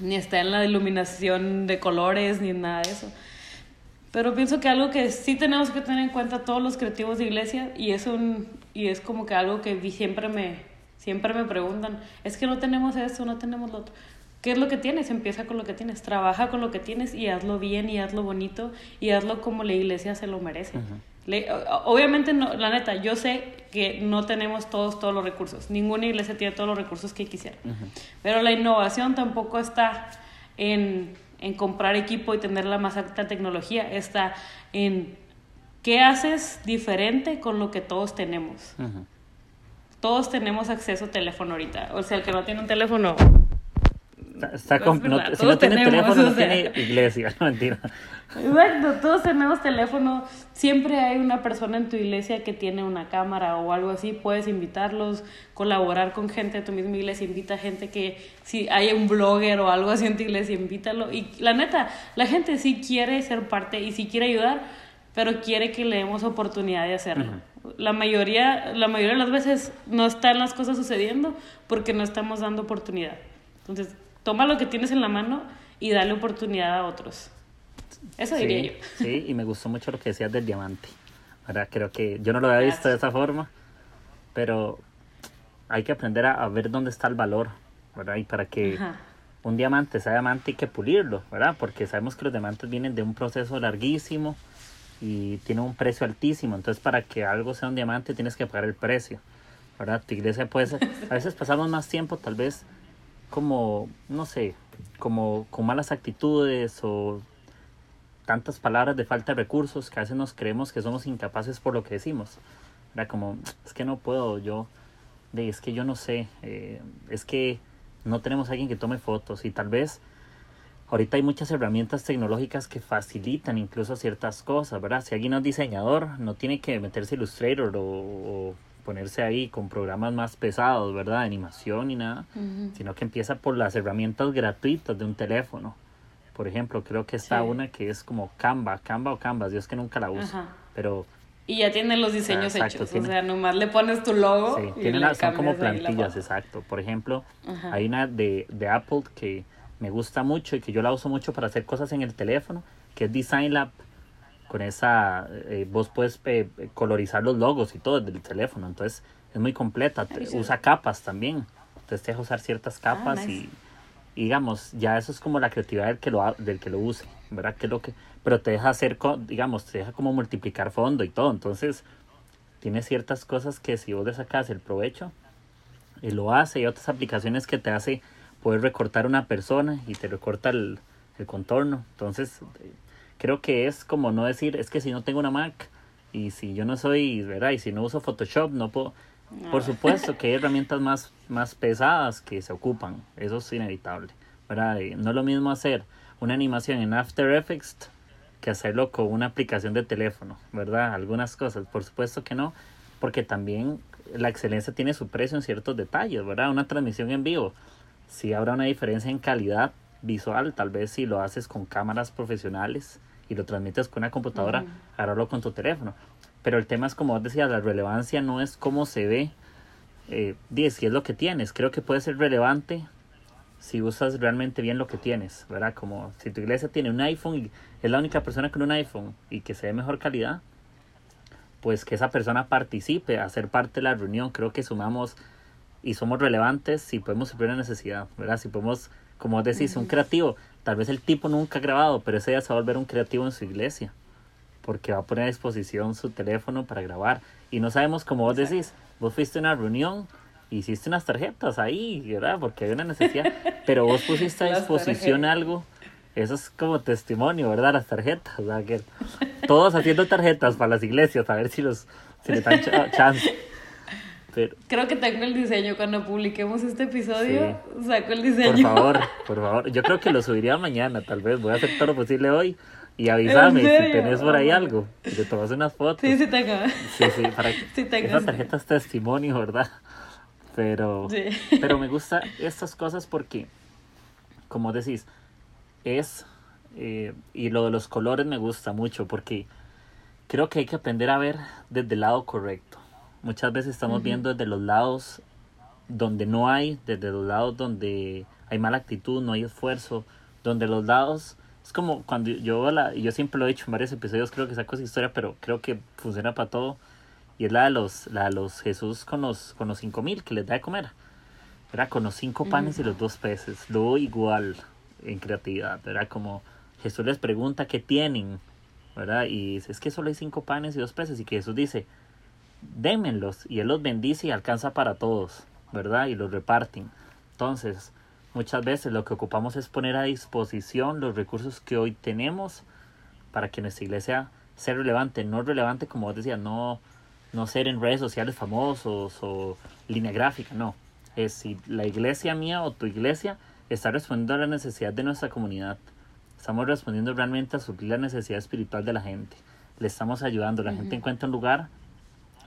ni está en la iluminación de colores, ni nada de eso. Pero pienso que algo que sí tenemos que tener en cuenta todos los creativos de iglesia, y es, un, y es como que algo que siempre me, siempre me preguntan, es que no tenemos esto, no tenemos lo otro. ¿Qué es lo que tienes? Empieza con lo que tienes. Trabaja con lo que tienes y hazlo bien y hazlo bonito y hazlo como la iglesia se lo merece. Obviamente, no, la neta, yo sé que no tenemos todos, todos los recursos. Ninguna iglesia tiene todos los recursos que quisiera. Pero la innovación tampoco está en, en comprar equipo y tener la más alta tecnología. Está en qué haces diferente con lo que todos tenemos. Todos tenemos acceso a teléfono ahorita. O sea, el que no tiene un teléfono Está, si no tiene teléfono, no tiene iglesia, [LAUGHS] no mentira. Exacto, todos tenemos teléfono. Siempre hay una persona en tu iglesia que tiene una cámara o algo así. Puedes invitarlos, colaborar con gente de tu misma iglesia. Invita gente que, si hay un blogger o algo así en tu iglesia, invítalo. Y la neta, la gente sí quiere ser parte y sí quiere ayudar, pero quiere que le demos oportunidad de hacerlo. La mayoría, la mayoría de las veces no están las cosas sucediendo porque no estamos dando oportunidad. Entonces, toma lo que tienes en la mano y dale oportunidad a otros. Eso diría yo. [LAUGHS] Sí, y me gustó mucho lo que decías del diamante. Ahora creo que yo no lo había visto de esa forma, pero hay que aprender a, ver dónde está el valor, ¿verdad? Y para que un diamante sea diamante hay que pulirlo, ¿verdad? Porque sabemos que los diamantes vienen de un proceso larguísimo y tienen un precio altísimo. Entonces, para que algo sea un diamante tienes que pagar el precio, ¿verdad? Tu iglesia puede ser... [LAUGHS] A veces pasamos más tiempo tal vez como, no sé, como con malas actitudes o tantas palabras de falta de recursos que a veces nos creemos que somos incapaces por lo que decimos. Era como, es que no puedo, yo, de, es que yo no sé, eh, es que no tenemos a alguien que tome fotos y tal vez ahorita hay muchas herramientas tecnológicas que facilitan incluso ciertas cosas, ¿verdad? Si alguien es diseñador, no tiene que meterse Illustrator o ponerse ahí con programas más pesados, ¿verdad? Animación y nada, sino que empieza por las herramientas gratuitas de un teléfono. Por ejemplo, creo que está una que es como Canva, Canva o Canvas, Dios que nunca la uso, pero... Y ya tiene los diseños hechos, o sea, nomás le pones tu logo. Sí, tiene son como plantillas, exacto. Por ejemplo, hay una de, de Apple que me gusta mucho y que yo la uso mucho para hacer cosas en el teléfono, que es Design Lab con esa, eh, vos puedes eh, colorizar los logos y todo desde el teléfono, entonces es muy completa, usa capas también, entonces te deja usar ciertas ah, capas y, y digamos, ya eso es como la creatividad del que lo, del que lo use, ¿verdad? Que lo que, pero te deja hacer, digamos, te deja como multiplicar fondo y todo. Entonces, tiene ciertas cosas que si vos le sacas el provecho, y lo hace. Y otras aplicaciones que te hace poder recortar una persona y te recorta el, el contorno. Entonces, creo que es como no decir, es que si no tengo una Mac y si yo no soy, ¿verdad? Y si no uso Photoshop, no puedo... Por supuesto que hay [LAUGHS] herramientas más, más pesadas que se ocupan, eso es inevitable, ¿verdad? No es lo mismo hacer una animación en After Effects que hacerlo con una aplicación de teléfono, ¿verdad? Algunas cosas, por supuesto que no, porque también la excelencia tiene su precio en ciertos detalles, ¿verdad? Una transmisión en vivo, si habrá una diferencia en calidad visual, tal vez si lo haces con cámaras profesionales y lo transmites con una computadora, uh con tu teléfono. Pero el tema es como vos decías, la relevancia no es cómo se ve, eh, si es lo que tienes. Creo que puede ser relevante si usas realmente bien lo que tienes, ¿verdad? Como si tu iglesia tiene un iPhone y es la única persona con un iPhone y que se ve mejor calidad, pues que esa persona participe, a ser parte de la reunión. Creo que sumamos y somos relevantes si podemos suplir una necesidad, ¿verdad? Si podemos, como decís, un creativo, tal vez el tipo nunca ha grabado, pero ese día se va a volver un creativo en su iglesia, porque va a poner a disposición su teléfono para grabar. Y no sabemos, como vos decís, vos fuiste a una reunión, hiciste unas tarjetas ahí, ¿verdad? Porque hay una necesidad, pero vos pusiste a [LAUGHS] disposición algo eso es como testimonio, ¿verdad? Las tarjetas, ¿verdad? Que todos haciendo tarjetas para las iglesias, a ver si los si le dan chance. Pero, Creo que tengo el diseño cuando publiquemos este episodio. Saco el diseño. Por favor, [LAUGHS] por favor. Yo creo que lo subiría mañana, tal vez. Voy a hacer todo lo posible hoy. Y avísame si tenés por ahí algo. Y te tomas unas fotos. Sí, sí tengo. Sí, sí, para que [LAUGHS] sí tengo, esa tarjeta es testimonio, ¿verdad? Pero, sí. pero me gusta estas cosas porque, como decís, es, eh, y lo de los colores me gusta mucho porque creo que hay que aprender a ver desde el lado correcto. Muchas veces estamos viendo desde los lados donde no hay, desde los lados donde hay mala actitud, no hay esfuerzo, donde los lados... Es como cuando yo, la, yo siempre lo he dicho en varios episodios, creo que saco esa historia, pero creo que funciona para todo. Y es la de los, la de los Jesús con los, con los cinco mil que les da de comer. Era con los cinco panes y los dos peces. Lo igual en creatividad, ¿verdad? Como Jesús les pregunta qué tienen, ¿verdad? Y es que solo hay cinco panes y dos peces y que Jesús dice, démenlos y Él los bendice y alcanza para todos, ¿verdad? Y los reparten. Entonces, muchas veces lo que ocupamos es poner a disposición los recursos que hoy tenemos para que nuestra iglesia sea relevante, no relevante como vos decías, no, no ser en redes sociales famosos o línea gráfica, no. Es si la iglesia mía o tu iglesia está respondiendo a la necesidad de nuestra comunidad. Estamos respondiendo realmente a suplir la necesidad espiritual de la gente. Le estamos ayudando. La gente encuentra un lugar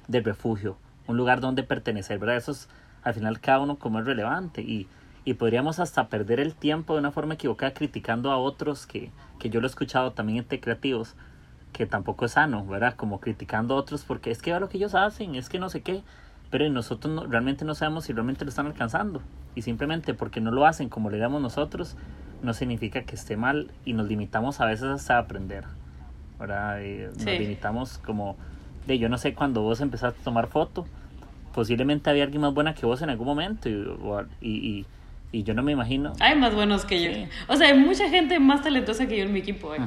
de refugio, un lugar donde pertenecer, ¿verdad? Eso es al final cada uno como es relevante y, y podríamos hasta perder el tiempo de una forma equivocada criticando a otros que, que yo lo he escuchado también entre creativos que tampoco es sano, ¿verdad? Como criticando a otros porque es que va lo que ellos hacen, es que no sé qué pero nosotros no, realmente no sabemos si realmente lo están alcanzando. Y simplemente porque no lo hacen como le damos nosotros, no significa que esté mal y nos limitamos a veces hasta a aprender. ¿verdad? Nos limitamos como de yo no sé cuando vos empezaste a tomar foto, posiblemente había alguien más buena que vos en algún momento y, y, yo no me imagino. Hay más buenos que yo. O sea, hay mucha gente más talentosa que yo en mi equipo. ¿eh?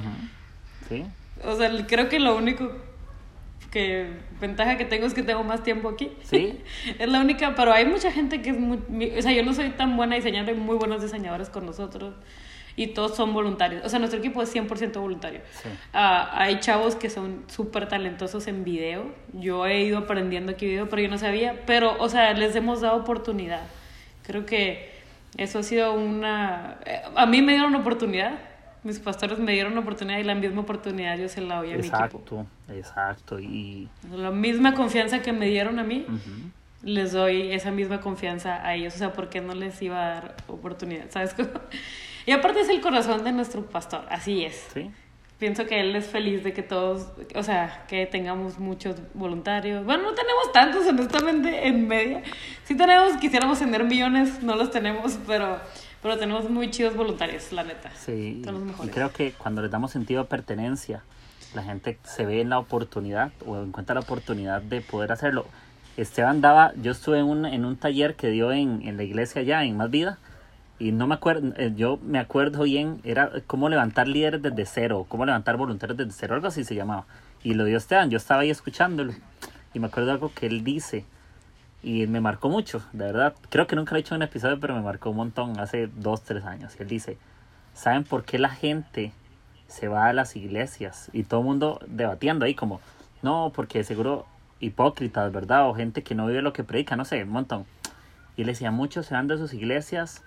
Sí. O sea, creo que lo único que ventaja que tengo es que tengo más tiempo aquí. Sí. [LAUGHS] es la única, pero hay mucha gente que es muy, o sea, yo no soy tan buena diseñadora, hay muy buenos diseñadores con nosotros y todos son voluntarios. O sea, nuestro equipo es 100% voluntario. Sí. Ah, hay chavos que son súper talentosos en video. Yo he ido aprendiendo aquí video, pero yo no sabía. Pero, o sea, les hemos dado oportunidad. Creo que eso ha sido una... Eh, a mí me dieron oportunidad mis pastores me dieron la oportunidad y la misma oportunidad yo se la doy a mi equipo. Exacto, exacto. Y... La misma confianza que me dieron a mí, les doy esa misma confianza a ellos. O sea, ¿por qué no les iba a dar oportunidad? ¿Sabes cómo? Y aparte es el corazón de nuestro pastor, así es. Sí. Pienso que él es feliz de que todos, o sea, que tengamos muchos voluntarios. Bueno, no tenemos tantos, honestamente, en media. Sí tenemos, quisiéramos tener millones, no los tenemos, pero pero tenemos muy chidos voluntarios, la neta. Sí. Y creo que cuando les damos sentido de pertenencia, la gente se ve en la oportunidad o encuentra la oportunidad de poder hacerlo. Esteban daba, yo estuve en un, en un taller que dio en, en la iglesia allá, en Más Vida, y no me acuerdo, eh, yo me acuerdo bien, era cómo levantar líderes desde cero, cómo levantar voluntarios desde cero, algo así se llamaba. Y lo dio Esteban, yo estaba ahí escuchándolo y me acuerdo algo que él dice y me marcó mucho, de verdad. Creo que nunca lo he hecho en un episodio, pero me marcó un montón, hace dos, tres años. Y él dice, ¿saben por qué la gente se va a las iglesias? Y todo el mundo debatiendo ahí como, no, porque seguro hipócritas, ¿verdad? O gente que no vive lo que predica, no sé, un montón. Y él decía, muchos se van de sus iglesias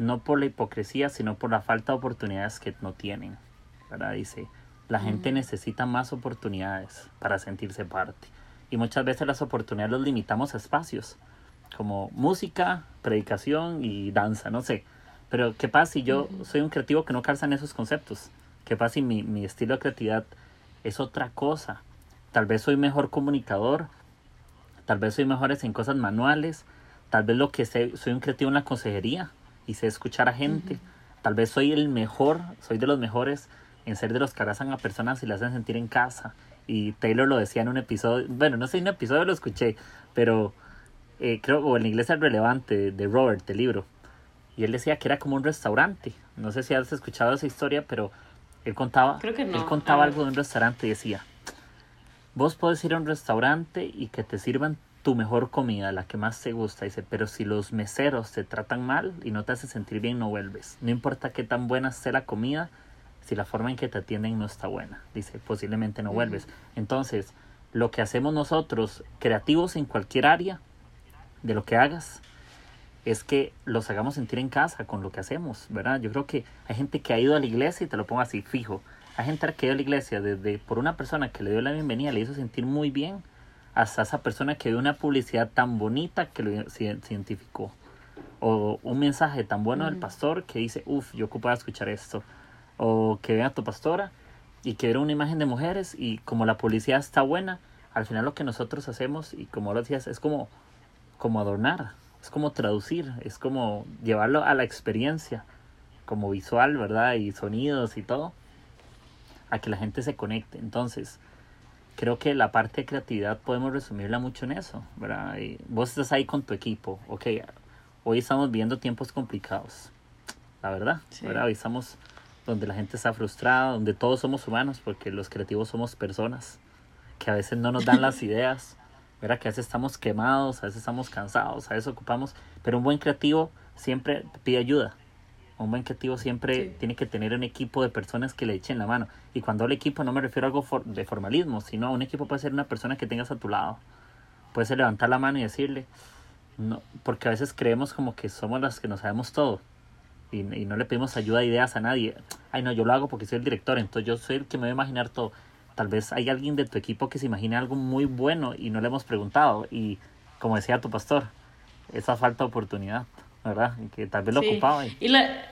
no por la hipocresía, sino por la falta de oportunidades que no tienen. ¿verdad? Dice, la gente necesita más oportunidades para sentirse parte. Y muchas veces las oportunidades las limitamos a espacios, como música, predicación y danza, no sé. Pero ¿qué pasa si yo soy un creativo que no calza en esos conceptos? ¿Qué pasa si mi, mi estilo de creatividad es otra cosa? Tal vez soy mejor comunicador, tal vez soy mejor en cosas manuales, tal vez lo que sé, soy un creativo en la consejería, y sé escuchar a gente. Tal vez soy el mejor, soy de los mejores en ser de los que abrazan a personas y las hacen sentir en casa. Y Taylor lo decía en un episodio, bueno, no sé en un episodio lo escuché, pero eh, creo, o en la iglesia relevante de Robert, el libro. Y él decía que era como un restaurante. No sé si has escuchado esa historia, pero él contaba, él contaba algo de un restaurante y decía, vos podés ir a un restaurante y que te sirvan tu mejor comida, la que más te gusta, dice, pero si los meseros te tratan mal y no te hace sentir bien, no vuelves. No importa qué tan buena sea la comida, si la forma en que te atienden no está buena, dice, posiblemente no vuelves. Entonces, lo que hacemos nosotros, creativos en cualquier área de lo que hagas, es que los hagamos sentir en casa con lo que hacemos, ¿verdad? Yo creo que hay gente que ha ido a la iglesia y te lo pongo así, fijo. Hay gente que ha ido a la iglesia desde por una persona que le dio la bienvenida, le hizo sentir muy bien, hasta esa persona que vio una publicidad tan bonita que lo identificó. O un mensaje tan bueno del pastor que dice, uff, yo ocupaba escuchar esto. O que vea a tu pastora y que vea una imagen de mujeres y como la publicidad está buena, al final lo que nosotros hacemos, y como lo decías, es como, como adornar, es como traducir, es como llevarlo a la experiencia, como visual, ¿verdad? Y sonidos y todo, a que la gente se conecte. Entonces, creo que la parte de creatividad podemos resumirla mucho en eso, ¿verdad? vos estás ahí con tu equipo, ok, hoy estamos viendo tiempos complicados, la verdad, ¿verdad? Hoy estamos donde la gente está frustrada, donde todos somos humanos, porque los creativos somos personas, que a veces no nos dan las [LAUGHS] ideas, ¿verdad? Que a veces estamos quemados, a veces estamos cansados, a veces ocupamos, pero un buen creativo siempre pide ayuda, un buen creativo siempre tiene que tener un equipo de personas que le echen la mano. Y cuando hablo equipo no me refiero a algo de formalismo, sino a un equipo puede ser una persona que tengas a tu lado. Puedes levantar la mano y decirle, no, porque a veces creemos como que somos las que nos sabemos todo. Y, no le pedimos ayuda, ideas a nadie. Ay, no, yo lo hago porque soy el director, entonces yo soy el que me voy a imaginar todo. Tal vez hay alguien de tu equipo que se imagine algo muy bueno y no le hemos preguntado. Y como decía tu pastor, esa falta de oportunidad. ¿Verdad? Que tal vez lo ocupaba. Y... la,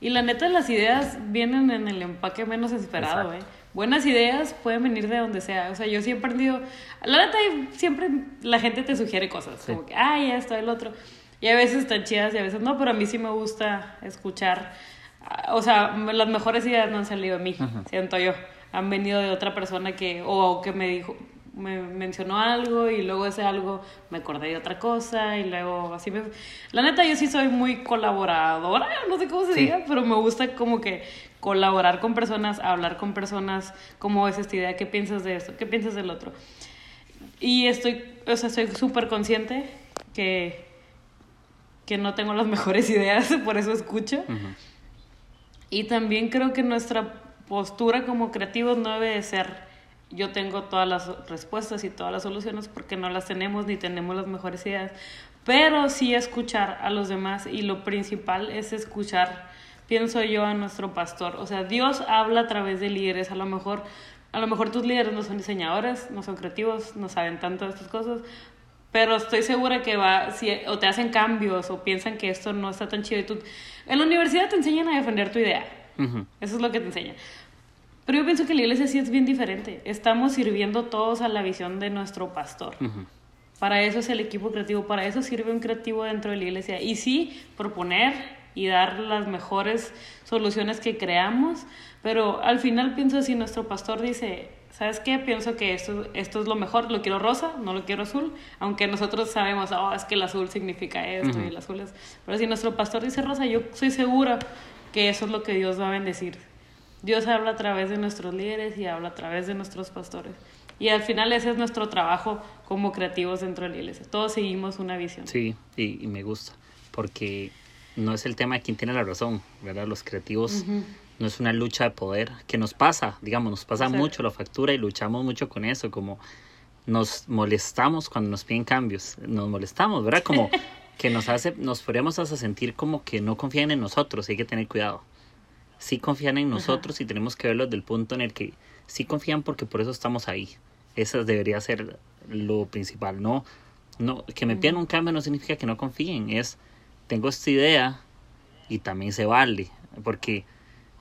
y la neta, las ideas vienen en el empaque menos esperado, ¿eh? Buenas ideas pueden venir de donde sea. O sea, yo siempre he aprendido. La neta, siempre la gente te sugiere cosas. Como que, ay, esto, el otro. Y a veces están chidas y a veces no, pero a mí sí me gusta escuchar. Ah, o sea, las mejores ideas no han salido de mí, siento yo. Han venido de otra persona que, o que me dijo, me mencionó algo y luego ese algo me acordé de otra cosa y luego así me... La neta yo sí soy muy colaboradora, no sé cómo se diga, pero me gusta como que colaborar con personas, hablar con personas, cómo es esta idea, qué piensas de esto, qué piensas del otro. Y estoy, o sea, soy súper consciente que, que no tengo las [LAUGHS] mejores ideas, por eso escucho. Y también creo que nuestra postura como creativos no debe de ser yo tengo todas las respuestas y todas las soluciones porque no las tenemos ni tenemos las mejores ideas, pero sí escuchar a los demás y lo principal es escuchar, pienso yo, a nuestro pastor. O sea, Dios habla a través de líderes, a lo mejor, a lo mejor tus líderes no son diseñadores, no son creativos, no saben tanto de estas cosas, pero estoy segura que va, si, o te hacen cambios o piensan que esto no está tan chido y tú... En la universidad te enseñan a defender tu idea. Eso es lo que te enseñan. Pero yo pienso que la iglesia sí es bien diferente. Estamos sirviendo todos a la visión de nuestro pastor. Para eso es el equipo creativo, para eso sirve un creativo dentro de la iglesia. Y sí, proponer y dar las mejores soluciones que creamos, pero al final pienso si nuestro pastor dice, ¿sabes qué? Pienso que esto, esto es lo mejor, lo quiero rosa, no lo quiero azul, aunque nosotros sabemos, oh, es que el azul significa esto y el azul es... Pero si nuestro pastor dice rosa, yo soy segura que eso es lo que Dios va a bendecir. Dios habla a través de nuestros líderes y habla a través de nuestros pastores. Y al final ese es nuestro trabajo como creativos dentro de la iglesia. Todos seguimos una visión. Sí, y, me gusta, porque no es el tema de quién tiene la razón, ¿verdad? Los creativos no es una lucha de poder, que nos pasa, digamos, nos pasa mucho la factura y luchamos mucho con eso, como nos molestamos cuando nos piden cambios, nos molestamos, ¿verdad? Como [LAUGHS] que nos hace, nos podríamos hacer sentir como que no confían en nosotros, hay que tener cuidado. Sí confían en nosotros y tenemos que verlo desde el punto en el que sí confían porque por eso estamos ahí. Esa debería ser lo principal, no, no que me pidan un cambio no significa que no confíen, es tengo esta idea y también se vale, porque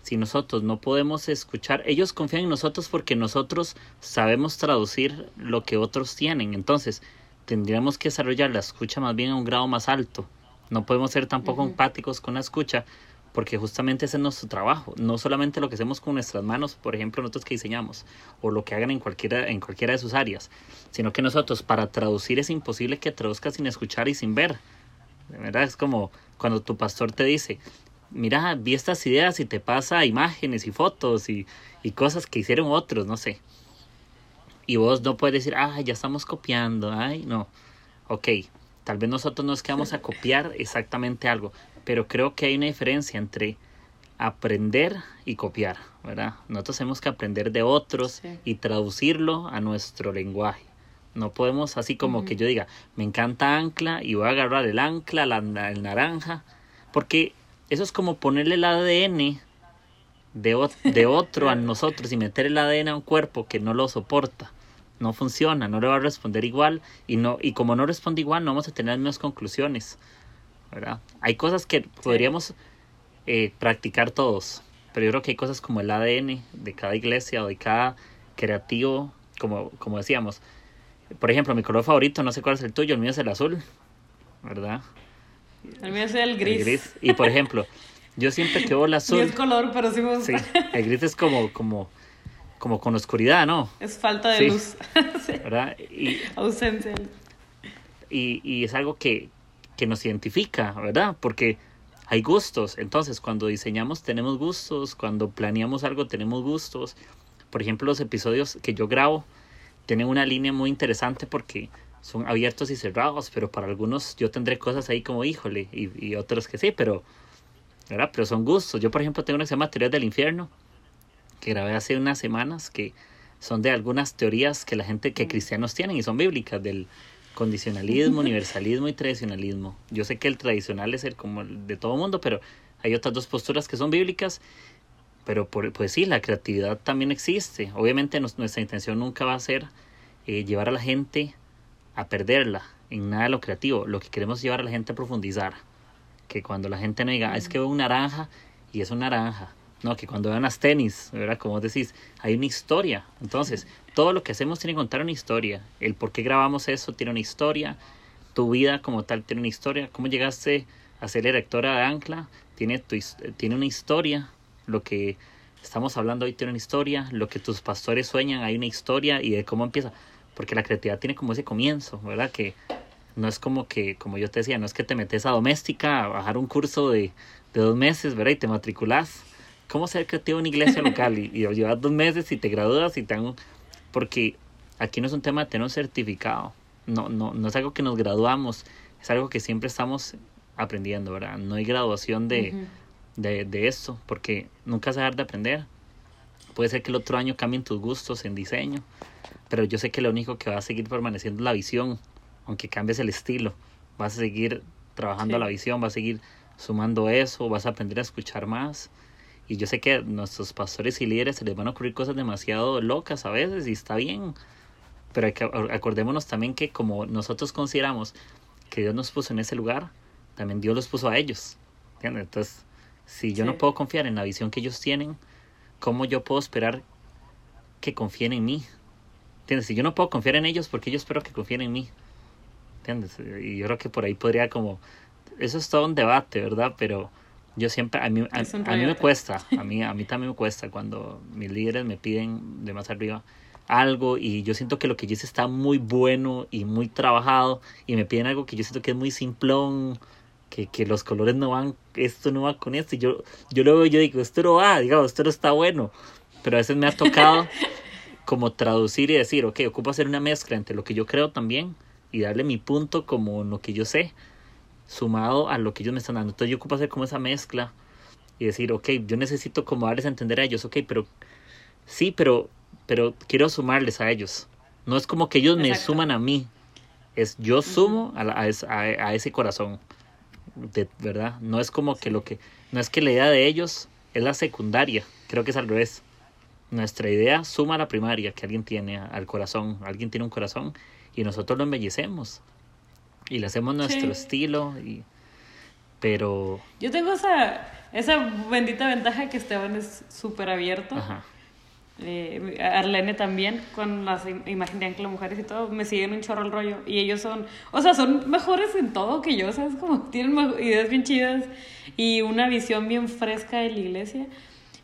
si nosotros no podemos escuchar, ellos confían en nosotros porque nosotros sabemos traducir lo que otros tienen. Entonces, tendríamos que desarrollar la escucha más bien a un grado más alto. No podemos ser tampoco empáticos con la escucha porque justamente ese es nuestro trabajo. No solamente lo que hacemos con nuestras manos, por ejemplo, nosotros que diseñamos, o lo que hagan en cualquiera, en cualquiera de sus áreas, sino que nosotros para traducir es imposible que traduzca sin escuchar y sin ver. De verdad, es como cuando tu pastor te dice, mira, vi estas ideas y te pasa imágenes y fotos y, y cosas que hicieron otros, no sé. Y vos no puedes decir, ah, ya estamos copiando, ay, no. Ok, tal vez nosotros nos quedamos a copiar exactamente algo, pero creo que hay una diferencia entre aprender y copiar, ¿verdad? Nosotros tenemos que aprender de otros y traducirlo a nuestro lenguaje. No podemos así como que yo diga, me encanta ancla y voy a agarrar el ancla, la, el naranja, porque eso es como ponerle el ADN de, de otro a [LAUGHS] nosotros y meter el ADN a un cuerpo que no lo soporta. No funciona, no le va a responder igual y, no, y como no responde igual no vamos a tener las mismas conclusiones. ¿Verdad? Hay cosas que podríamos eh, practicar todos, pero yo creo que hay cosas como el ADN de cada iglesia o de cada creativo, como, como decíamos. Por ejemplo, mi color favorito, no sé cuál es el tuyo, el mío es el azul, ¿verdad? El mío es el gris. Y por ejemplo, yo siempre que veo el [LAUGHS] azul. es color, pero sí me gusta. Sí, el gris es como, como, como con oscuridad, ¿no? Es falta de luz. [LAUGHS] ¿Verdad? Y, Ausencia. Y, y es algo que, que nos identifica, ¿verdad? Porque hay gustos. Entonces, cuando diseñamos tenemos gustos, cuando planeamos algo tenemos gustos. Por ejemplo, los episodios que yo grabo tienen una línea muy interesante porque son abiertos y cerrados, pero para algunos yo tendré cosas ahí como híjole y, otros que sí, pero, ¿verdad? pero son gustos. Yo, por ejemplo, tengo una que se llama Teorías del Infierno, que grabé hace unas semanas, que son de algunas teorías que la gente, que cristianos tienen y son bíblicas, del condicionalismo, universalismo y tradicionalismo. Yo sé que el tradicional es el como el de todo mundo, pero hay otras dos posturas que son bíblicas. Pero por, pues sí, la creatividad también existe. Obviamente nuestra intención nunca va a ser eh, llevar a la gente a perderla en nada de lo creativo. Lo que queremos es llevar a la gente a profundizar. Que cuando la gente no diga, ah, es que veo un naranja y es un naranja. No, que cuando vean las tenis, ¿verdad? Como decís, hay una historia. Entonces, todo lo que hacemos tiene que contar una historia. El por qué grabamos eso tiene una historia. Tu vida como tal tiene una historia. ¿Cómo llegaste a ser directora de Ancla? Tiene, tu, tiene una historia. Lo que estamos hablando hoy tiene una historia. Lo que tus pastores sueñan hay una historia y de cómo empieza porque la creatividad tiene como ese comienzo, ¿verdad? Que no es como que, como yo te decía, no es que te metes a doméstica a bajar un curso de, de dos meses, ¿verdad? Y te matriculas. ¿Cómo ser creativo en iglesia local? Y, y llevas dos meses y te gradúas y te Porque aquí no es un tema de tener un certificado. No, no, no es algo que nos graduamos, es algo que siempre estamos aprendiendo, ¿verdad? No hay graduación de, de, de esto, porque nunca a dejar de aprender. Puede ser que el otro año cambien tus gustos en diseño, pero yo sé que lo único que va a seguir permaneciendo es la visión, aunque cambies el estilo. Vas a seguir trabajando la visión, vas a seguir sumando eso, vas a aprender a escuchar más. Y yo sé que a nuestros pastores y líderes se les van a ocurrir cosas demasiado locas a veces y está bien. Pero hay que, acordémonos también que como nosotros consideramos que Dios nos puso en ese lugar, también Dios los puso a ellos. Entonces, si yo no puedo confiar en la visión que ellos tienen, ¿cómo yo puedo esperar que confíen en mí? ¿Entiendes? Si yo no puedo confiar en ellos, porque yo espero que confíen en mí? ¿Entiendes? Y yo creo que por ahí podría como... Eso es todo un debate, ¿verdad? Pero Yo siempre, a mí, a, mí me cuesta, a mí, a mí [LAUGHS] también me cuesta cuando mis líderes me piden de más arriba algo y yo siento que lo que yo hice está muy bueno y muy trabajado y me piden algo que yo siento que es muy simplón, que, que los colores no van, esto no va con esto. Y yo, yo luego yo digo, esto no va, digamos, esto no está bueno. Pero a veces me ha tocado [LAUGHS] como traducir y decir, ok, ocupo hacer una mezcla entre lo que yo creo también y darle mi punto como lo que yo sé, sumado a lo que ellos me están dando. Entonces yo ocupo hacer como esa mezcla y decir, ok, yo necesito como darles a entender a ellos, ok, pero sí, pero, pero quiero sumarles a ellos. No es como que ellos me suman a mí, es yo sumo a, a, a, ese corazón, de verdad. No es como que lo que, no es que la idea de ellos es la secundaria, creo que es al revés. Nuestra idea suma a la primaria que alguien tiene al corazón, alguien tiene un corazón y nosotros lo embellecemos y le hacemos nuestro estilo y pero yo tengo esa esa bendita ventaja que Esteban es súper abierto. Ajá. Eh, Arlene también con las imágenes de Ángel Mujeres y todo me siguen un chorro el rollo. Y ellos son o sea son mejores en todo que yo sabes como [LAUGHS] tienen ideas bien chidas y una visión bien fresca de la iglesia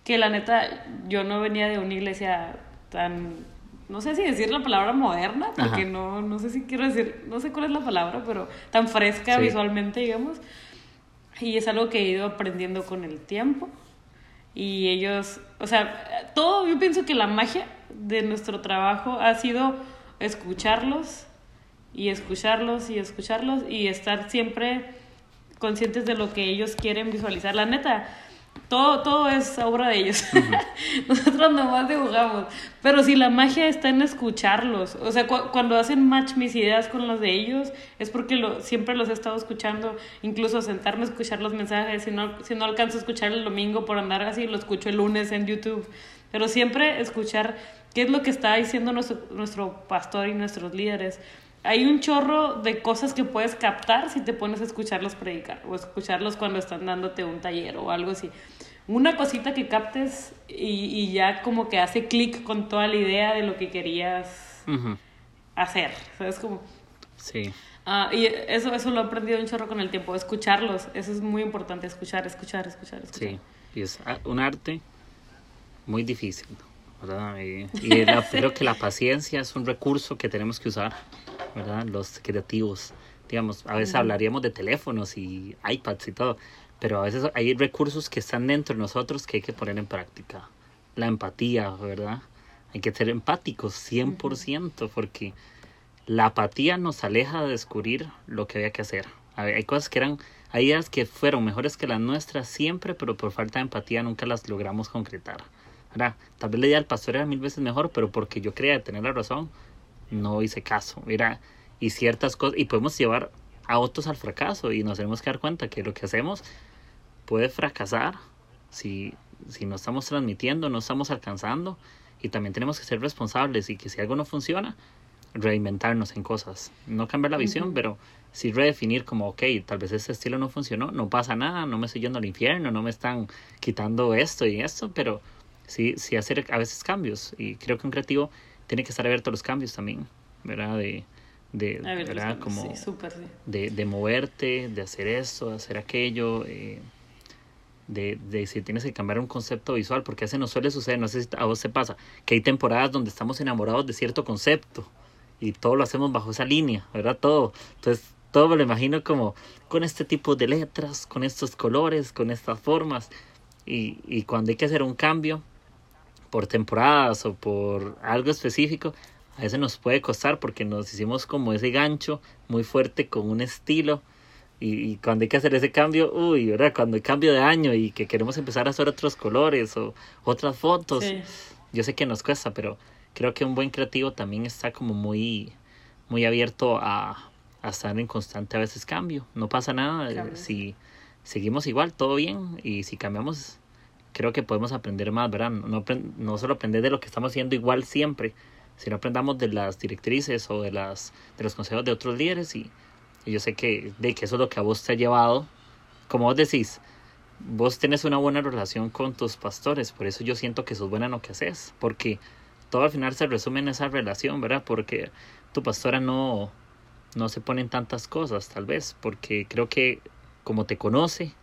que la neta yo no venía de una iglesia tan no sé si decir la palabra moderna, porque no, no sé si quiero decir, no sé cuál es la palabra, pero tan fresca visualmente, digamos. Y es algo que he ido aprendiendo con el tiempo. Y ellos, o sea, todo, yo pienso que la magia de nuestro trabajo ha sido escucharlos y escucharlos y escucharlos y estar siempre conscientes de lo que ellos quieren visualizar. La neta, todo, todo es obra de ellos. [LAUGHS] Nosotros nomás dibujamos. Pero si la magia está en escucharlos, o sea, cuando hacen match mis ideas con las de ellos, es porque lo, siempre los he estado escuchando, incluso sentarme a escuchar los mensajes. Si no, si no alcanzo a escuchar el domingo por andar así, lo escucho el lunes en YouTube. Pero siempre escuchar qué es lo que está diciendo nuestro, nuestro pastor y nuestros líderes hay un chorro de cosas que puedes captar si te pones a escucharlos predicar o escucharlos cuando están dándote un taller o algo así. Una cosita que captes y, ya como que hace clic con toda la idea de lo que querías hacer. ¿Sabes? Como... Sí. Ah, y eso, eso lo he aprendido un chorro con el tiempo, escucharlos. Eso es muy importante, escuchar, escuchar, escuchar, escuchar. Sí, y es un arte muy difícil. ¿verdad? Y, y [LAUGHS] creo que la paciencia es un recurso que tenemos que usar ¿verdad? Los creativos. Digamos, a veces hablaríamos de teléfonos y iPads y todo, pero a veces hay recursos que están dentro de nosotros que hay que poner en práctica. La empatía, ¿verdad? Hay que ser empáticos 100% porque la apatía nos aleja de descubrir lo que había que hacer. Hay cosas que eran, hay ideas que fueron mejores que las nuestras siempre, pero por falta de empatía nunca las logramos concretar. ¿verdad? Tal vez la idea del pastor era mil veces mejor, pero porque yo creía tener la razón, no hice caso, mira, y ciertas cosas, y podemos llevar a otros al fracaso y nos tenemos que dar cuenta que lo que hacemos puede fracasar si, si no estamos transmitiendo, no estamos alcanzando. Y también tenemos que ser responsables y que si algo no funciona, reinventarnos en cosas, no cambiar la visión, pero sí redefinir como, ok, tal vez este estilo no funcionó, no pasa nada, no me estoy yendo al infierno, no me están quitando esto y esto, pero sí, sí hacer a veces cambios. Y creo que un creativo tiene que estar abierto a los cambios también, ¿verdad? De, de, ¿verdad? Como De, de, moverte, de hacer esto, de hacer aquello, eh, de, de si tienes que cambiar un concepto visual, porque a no suele suceder, no sé si a vos se pasa, que hay temporadas donde estamos enamorados de cierto concepto y todo lo hacemos bajo esa línea, ¿verdad? Todo. Entonces, todo me lo imagino como con este tipo de letras, con estos colores, con estas formas. Y, y cuando hay que hacer un cambio, por temporadas o por algo específico, a veces nos puede costar porque nos hicimos como ese gancho muy fuerte con un estilo. Y, cuando hay que hacer ese cambio, uy, ¿verdad? Cuando hay cambio de año y que queremos empezar a hacer otros colores o otras fotos, yo sé que nos cuesta, pero creo que un buen creativo también está como muy, muy abierto a, a estar en constante a veces cambio. No pasa nada si seguimos igual, todo bien, y si cambiamos creo que podemos aprender más, ¿verdad? No, no solo aprender de lo que estamos haciendo igual siempre, sino aprendamos de las directrices o de, las, de los consejos de otros líderes y, yo sé que, de que eso es lo que a vos te ha llevado. Como vos decís, vos tienes una buena relación con tus pastores, por eso yo siento que sos buena en lo que haces, porque todo al final se resume en esa relación, ¿verdad? Porque tu pastora no, no se pone en tantas cosas, tal vez, porque creo que como te conoce,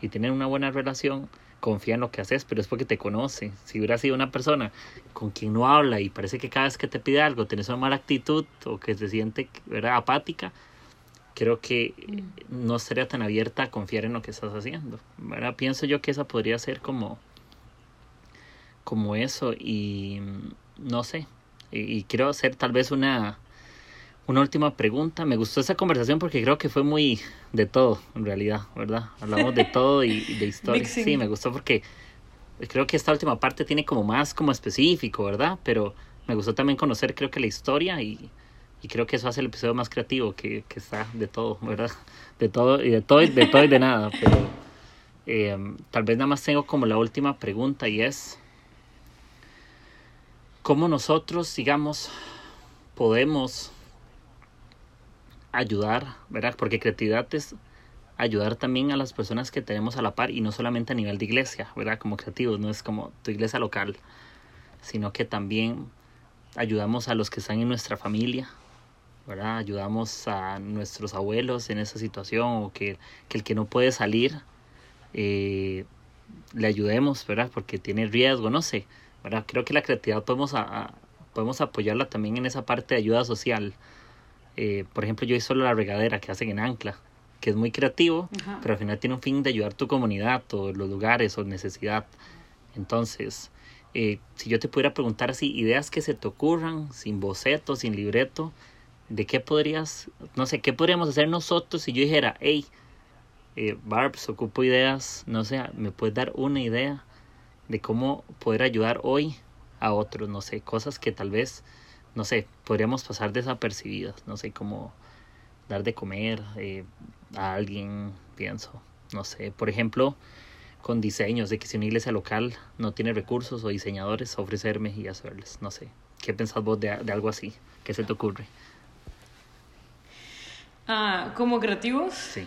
y tienen una buena relación, confía en lo que haces, pero es porque te conoce. Si hubiera sido una persona con quien no habla y parece que cada vez que te pide algo tienes una mala actitud o que se siente ¿verdad? apática, creo que mm. no sería tan abierta a confiar en lo que estás haciendo. ¿verdad? Pienso yo que esa podría ser como, como eso y no sé, y, quiero hacer tal vez una, una última pregunta. Me gustó esa conversación porque creo que fue muy de todo, en realidad, ¿verdad? Hablamos de todo y, de [LAUGHS] historia. Sí, me gustó porque creo que esta última parte tiene como más como específico, ¿verdad? Pero me gustó también conocer creo que la historia y, y creo que eso hace el episodio más creativo, que, que, está de todo, ¿verdad? De todo y de todo y de todo y de nada. Pero eh, tal vez nada más tengo como la última pregunta y es cómo nosotros, digamos, podemos ayudar, ¿verdad? Porque creatividad es ayudar también a las personas que tenemos a la par y no solamente a nivel de iglesia, ¿verdad? Como creativos, no es como tu iglesia local, sino que también ayudamos a los que están en nuestra familia, ¿verdad? Ayudamos a nuestros abuelos en esa situación o que, el que no puede salir, eh, le ayudemos, ¿verdad? Porque tiene riesgo, no sé. Creo que la creatividad podemos, podemos apoyarla también en esa parte de ayuda social. Eh, por ejemplo, yo hice solo la regadera que hacen en Ancla, que es muy creativo, pero al final tiene un fin de ayudar a tu comunidad o los lugares o necesidad. Entonces, eh, si yo te pudiera preguntar así, ideas que se te ocurran, sin boceto, sin libreto, ¿de qué podrías, no sé, qué podríamos hacer nosotros si yo dijera, hey, eh, Barbs, ocupo ideas, no sé, ¿me puedes dar una idea? de cómo poder ayudar hoy a otros, no sé, cosas que tal vez, no sé, podríamos pasar desapercibidas, no sé, cómo dar de comer eh, a alguien, pienso, no sé, por ejemplo, con diseños, de que si una iglesia local no tiene recursos o diseñadores, ofrecerme y hacerles, no sé, ¿qué pensás vos de, algo así? ¿Qué se te ocurre? Ah, ¿Como creativos? Sí.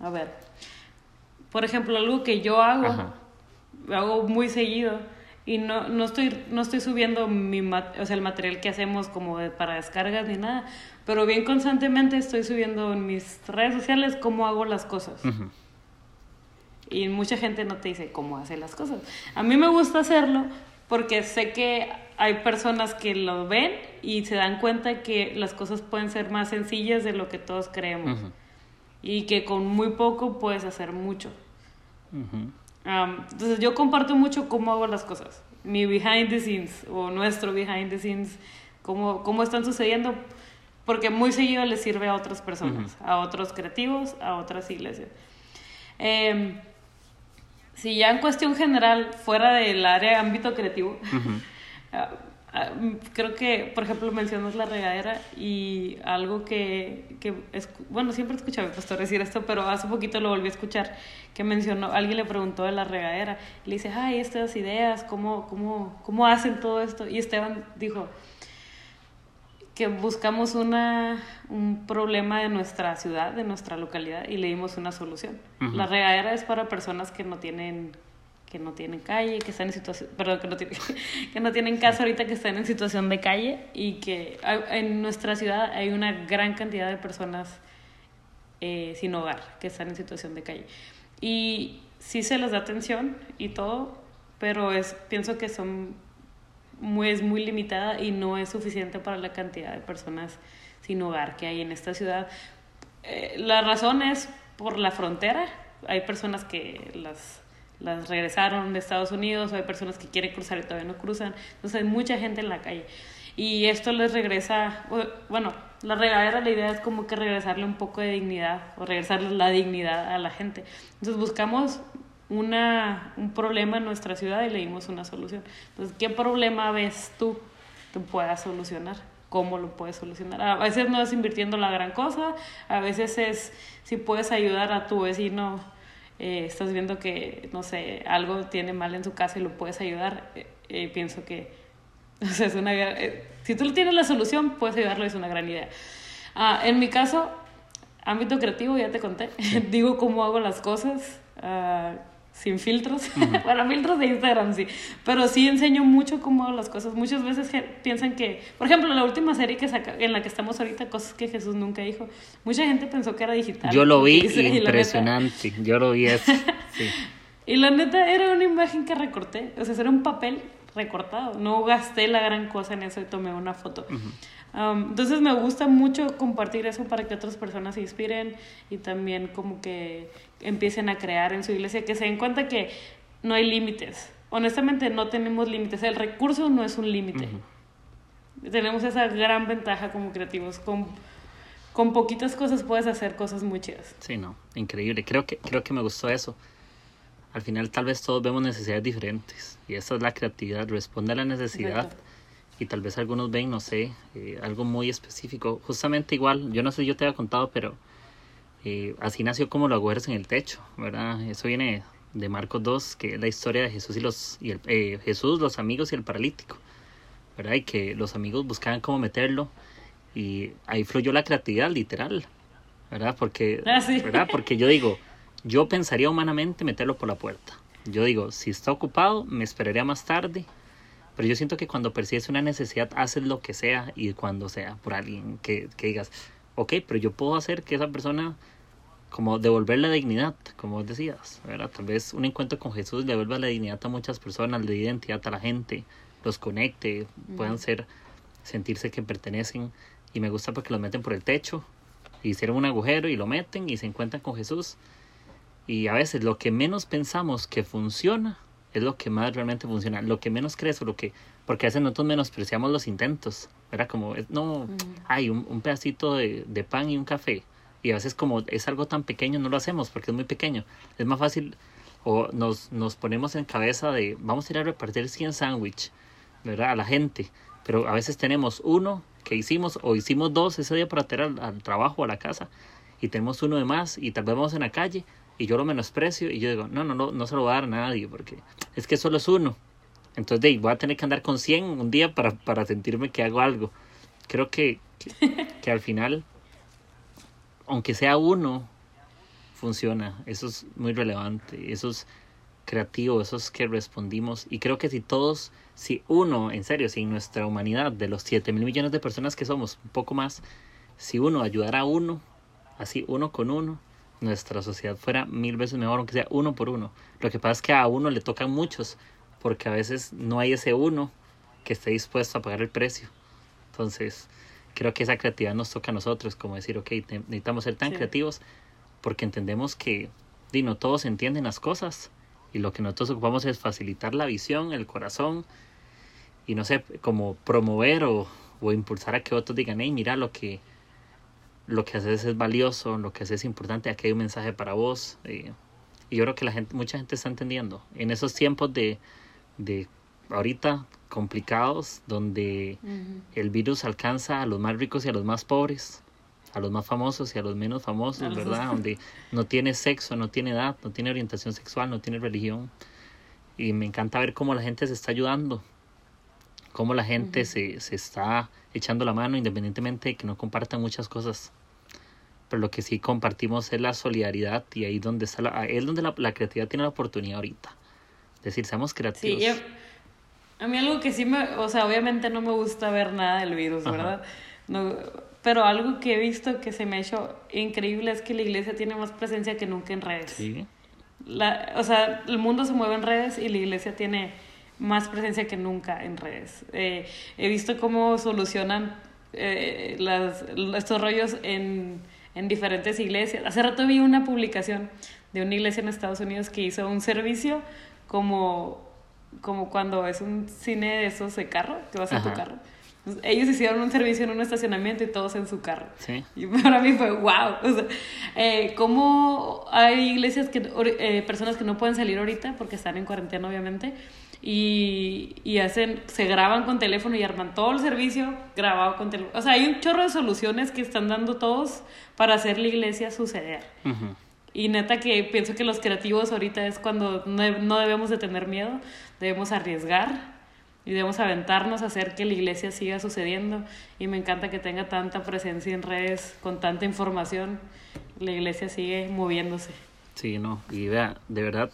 A ver, por ejemplo, algo que yo hago hago muy seguido y no, no, estoy, no estoy subiendo mi o sea, el material que hacemos como para descargas ni nada, pero bien constantemente estoy subiendo en mis redes sociales cómo hago las cosas. Y mucha gente no te dice cómo hace las cosas. A mí me gusta hacerlo porque sé que hay personas que lo ven y se dan cuenta que las cosas pueden ser más sencillas de lo que todos creemos. Y que con muy poco puedes hacer mucho entonces yo comparto mucho cómo hago las cosas, mi behind the scenes o nuestro behind the scenes, cómo, cómo están sucediendo, porque muy seguido les sirve a otras personas, a otros creativos, a otras iglesias. Em, si ya en cuestión general, fuera del área ámbito creativo, [LAUGHS] Ah, mm, creo que, por ejemplo, mencionas la regadera y algo que, que es, bueno, siempre he escuchado a mi pastor decir esto, pero hace poquito lo volví a escuchar, que mencionó, alguien le preguntó de la regadera, y le dice, ay, estas ideas, ¿cómo, cómo, cómo hacen todo esto? Y Esteban dijo que buscamos una, un problema de nuestra ciudad, de nuestra localidad, y le dimos una solución. La regadera es para personas que no tienen que no tienen calle, que están en situación, perdón, que no tienen, [LAUGHS] que no tienen casa ahorita, que están en situación de calle y que en nuestra ciudad hay una gran cantidad de personas eh, sin hogar que están en situación de calle. Y sí se les da atención y todo, pero es, pienso que son muy, es muy limitada y no es suficiente para la cantidad de personas sin hogar que hay en esta ciudad. Eh, la razón es por la frontera. Hay personas que las las regresaron de Estados Unidos, o hay personas que quieren cruzar y todavía no cruzan, entonces hay mucha gente en la calle. Y esto les regresa, bueno, la regadera, la idea es como que regresarle un poco de dignidad o regresarle la dignidad a la gente. Entonces buscamos una, un problema en nuestra ciudad y le dimos una solución. Entonces, ¿qué problema ves tú que puedas solucionar? ¿Cómo lo puedes solucionar? A veces no es invirtiendo la gran cosa, a veces es si puedes ayudar a tu vecino eh, estás viendo que, no sé, algo tiene mal en su casa y lo puedes ayudar, eh, eh, pienso que, [LAUGHS] es una, si tú tienes la solución, puedes ayudarlo, es una gran idea. Ah, en mi caso, ámbito creativo, ya te conté, [LAUGHS] digo cómo hago las cosas, ah, sin filtros. [LAUGHS] bueno, filtros de Instagram sí. Pero sí enseño mucho cómo las cosas. Muchas veces piensan que, por ejemplo, la última serie que saca, en la que estamos ahorita, cosas que Jesús nunca dijo, mucha gente pensó que era digital. Yo lo vi, [LAUGHS] impresionante. Yo lo vi eso. [LAUGHS] y la neta era una imagen que recorté. O sea, era un papel recortado. No gasté la gran cosa en eso y tomé una foto. Um, entonces me gusta mucho compartir eso para que otras personas se inspiren y también como que empiecen a crear en su iglesia, que se den cuenta que no hay límites. Honestamente no tenemos límites, el recurso no es un límite. Tenemos esa gran ventaja como creativos, con, con poquitas cosas puedes hacer cosas muy chidas. Sí, no, increíble, creo que, creo que me gustó eso. Al final tal vez todos vemos necesidades diferentes y esa es la creatividad, responde a la necesidad y tal vez algunos ven, no sé, eh, algo muy específico. Justamente igual, yo no sé, yo te había contado, pero eh, así nació como los agujeros en el techo, ¿verdad? Eso viene de Marcos 2, que es la historia de Jesús y los y el, eh, Jesús, los amigos y el paralítico, ¿verdad? Y que los amigos buscaban cómo meterlo y ahí fluyó la creatividad literal, ¿verdad? Porque, ah, ¿verdad? Porque yo digo, yo pensaría humanamente meterlo por la puerta. Yo digo, si está ocupado, me esperaría más tarde pero yo siento que cuando percibes una necesidad, haces lo que sea y cuando sea por alguien que, que digas, ok, pero yo puedo hacer que esa persona como devolver la dignidad, como decías, ¿verdad? Tal vez un encuentro con Jesús le devuelva la dignidad a muchas personas, dé identidad a la gente, los conecte, puedan ser, sentirse que pertenecen. Y me gusta porque los meten por el techo, hicieron un agujero y lo meten y se encuentran con Jesús. Y a veces lo que menos pensamos que funciona, es lo que más realmente funciona. Lo que menos crees o lo que... Porque a veces nosotros menospreciamos los intentos, ¿verdad? Como, no, hay un, pedacito de, de, pan y un café. Y a veces como es algo tan pequeño no lo hacemos porque es muy pequeño. Es más fácil o nos, nos ponemos en cabeza de vamos a ir a repartir 100 sándwiches, ¿verdad? A la gente. Pero a veces tenemos uno que hicimos o hicimos dos ese día para traer al, al trabajo o a la casa y tenemos uno de más y tal vez vamos en la calle y yo lo menosprecio y yo digo, no, no, no, no se lo voy a dar a nadie porque es que solo es uno. Entonces, de, voy a tener que andar con 100 un día para, para sentirme que hago algo. Creo que, que, al final, aunque sea uno, funciona. Eso es muy relevante. Eso es creativo, eso es que respondimos. Y creo que si todos, si uno, en serio, si nuestra humanidad, de los 7 mil millones de personas que somos, un poco más, si uno ayudara a uno, así uno con uno, nuestra sociedad fuera mil veces mejor, aunque sea uno por uno. Lo que pasa es que a uno le tocan muchos, porque a veces no hay ese uno que esté dispuesto a pagar el precio. Entonces, creo que esa creatividad nos toca a nosotros, como decir, ok, necesitamos ser tan creativos porque entendemos que di, no todos entienden las cosas y lo que nosotros ocupamos es facilitar la visión, el corazón y no sé, como promover o, o impulsar a que otros digan, hey, mira lo que lo que haces es valioso, lo que haces es importante, aquí hay un mensaje para vos. Eh, y yo creo que la gente, mucha gente está entendiendo. En esos tiempos de, de ahorita complicados, donde el virus alcanza a los más ricos y a los más pobres, a los más famosos y a los menos famosos, ¿verdad? donde no tiene sexo, no tiene edad, no tiene orientación sexual, no tiene religión. Y me encanta ver cómo la gente se está ayudando, cómo la gente se, se está echando la mano independientemente de que no compartan muchas cosas pero lo que sí compartimos es la solidaridad y ahí donde está la, es donde la, creatividad tiene la oportunidad ahorita. Es decir, seamos creativos. Sí, a mí algo que sí me, o sea, obviamente no me gusta ver nada del virus, ¿verdad? No, pero algo que he visto que se me ha hecho increíble es que la iglesia tiene más presencia que nunca en redes. Sí. La, o sea, el mundo se mueve en redes y la iglesia tiene más presencia que nunca en redes. Eh, he visto cómo solucionan eh, las, estos rollos en en diferentes iglesias. Hace rato vi una publicación de una iglesia en Estados Unidos que hizo un servicio como, como cuando es un cine de esos de carro, que vas en tu carro. ellos hicieron un servicio en un estacionamiento y todos en su carro. Sí. Y para mí fue wow. O sea, eh, ¿Cómo hay iglesias que, eh, personas que no pueden salir ahorita porque están en cuarentena, obviamente? y, y hacen, se graban con teléfono y arman todo el servicio grabado con teléfono. O sea, hay un chorro de soluciones que están dando todos para hacer la iglesia suceder. Y neta que pienso que los creativos ahorita es cuando no, no debemos de tener miedo, debemos arriesgar y debemos aventarnos a hacer que la iglesia siga sucediendo. Y me encanta que tenga tanta presencia en redes, con tanta información. La iglesia sigue moviéndose. Sí, no, y vea, de verdad,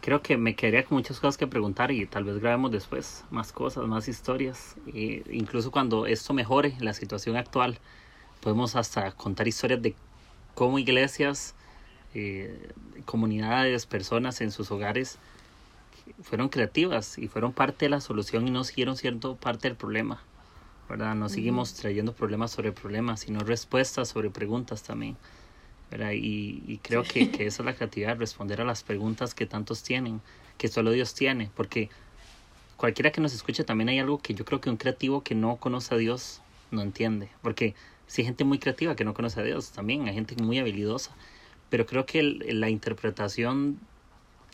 creo que me quedaría con muchas cosas que preguntar y tal vez grabemos después más cosas, más historias. E incluso cuando esto mejore, la situación actual, podemos hasta contar historias de cómo iglesias, eh, comunidades, personas en sus hogares fueron creativas y fueron parte de la solución y no siguieron siendo parte del problema. ¿verdad? No seguimos trayendo problemas sobre problemas, sino respuestas sobre preguntas también. Y, creo que, que esa es la creatividad, responder a las preguntas que tantos tienen, que solo Dios tiene, porque cualquiera que nos escuche también hay algo que yo creo que un creativo que no conoce a Dios no entiende, porque si hay gente muy creativa que no conoce a Dios también, hay gente muy habilidosa, pero creo que la interpretación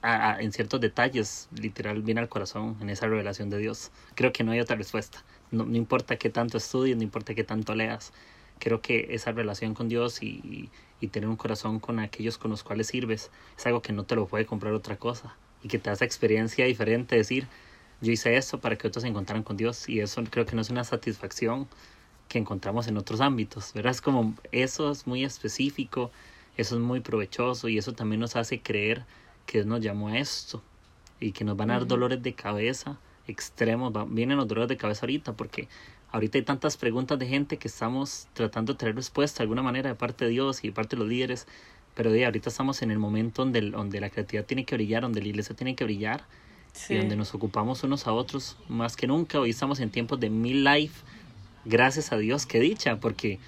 en ciertos detalles literal viene al corazón en esa revelación de Dios. Creo que no hay otra respuesta. No, no importa qué tanto estudies, no importa qué tanto leas, creo que esa relación con Dios y, y, tener un corazón con aquellos con los cuales sirves es algo que no te lo puede comprar otra cosa y que te hace experiencia diferente, decir, yo hice esto para que otros se encontraran con Dios y eso creo que no es una satisfacción que encontramos en otros ámbitos, ¿verdad? Es como eso es muy específico, eso es muy provechoso y eso también nos hace creer que Dios nos llamó a esto y que nos van a dar dolores de cabeza extremos, vienen los dolores de cabeza ahorita porque ahorita hay tantas preguntas de gente que estamos tratando de tener respuesta de alguna manera de parte de Dios y de parte de los líderes, pero de ahorita estamos en el momento donde, donde la creatividad tiene que brillar, donde la iglesia tiene que brillar y donde nos ocupamos unos a otros más que nunca. Hoy estamos en tiempos de mil life, gracias a Dios, qué dicha, porque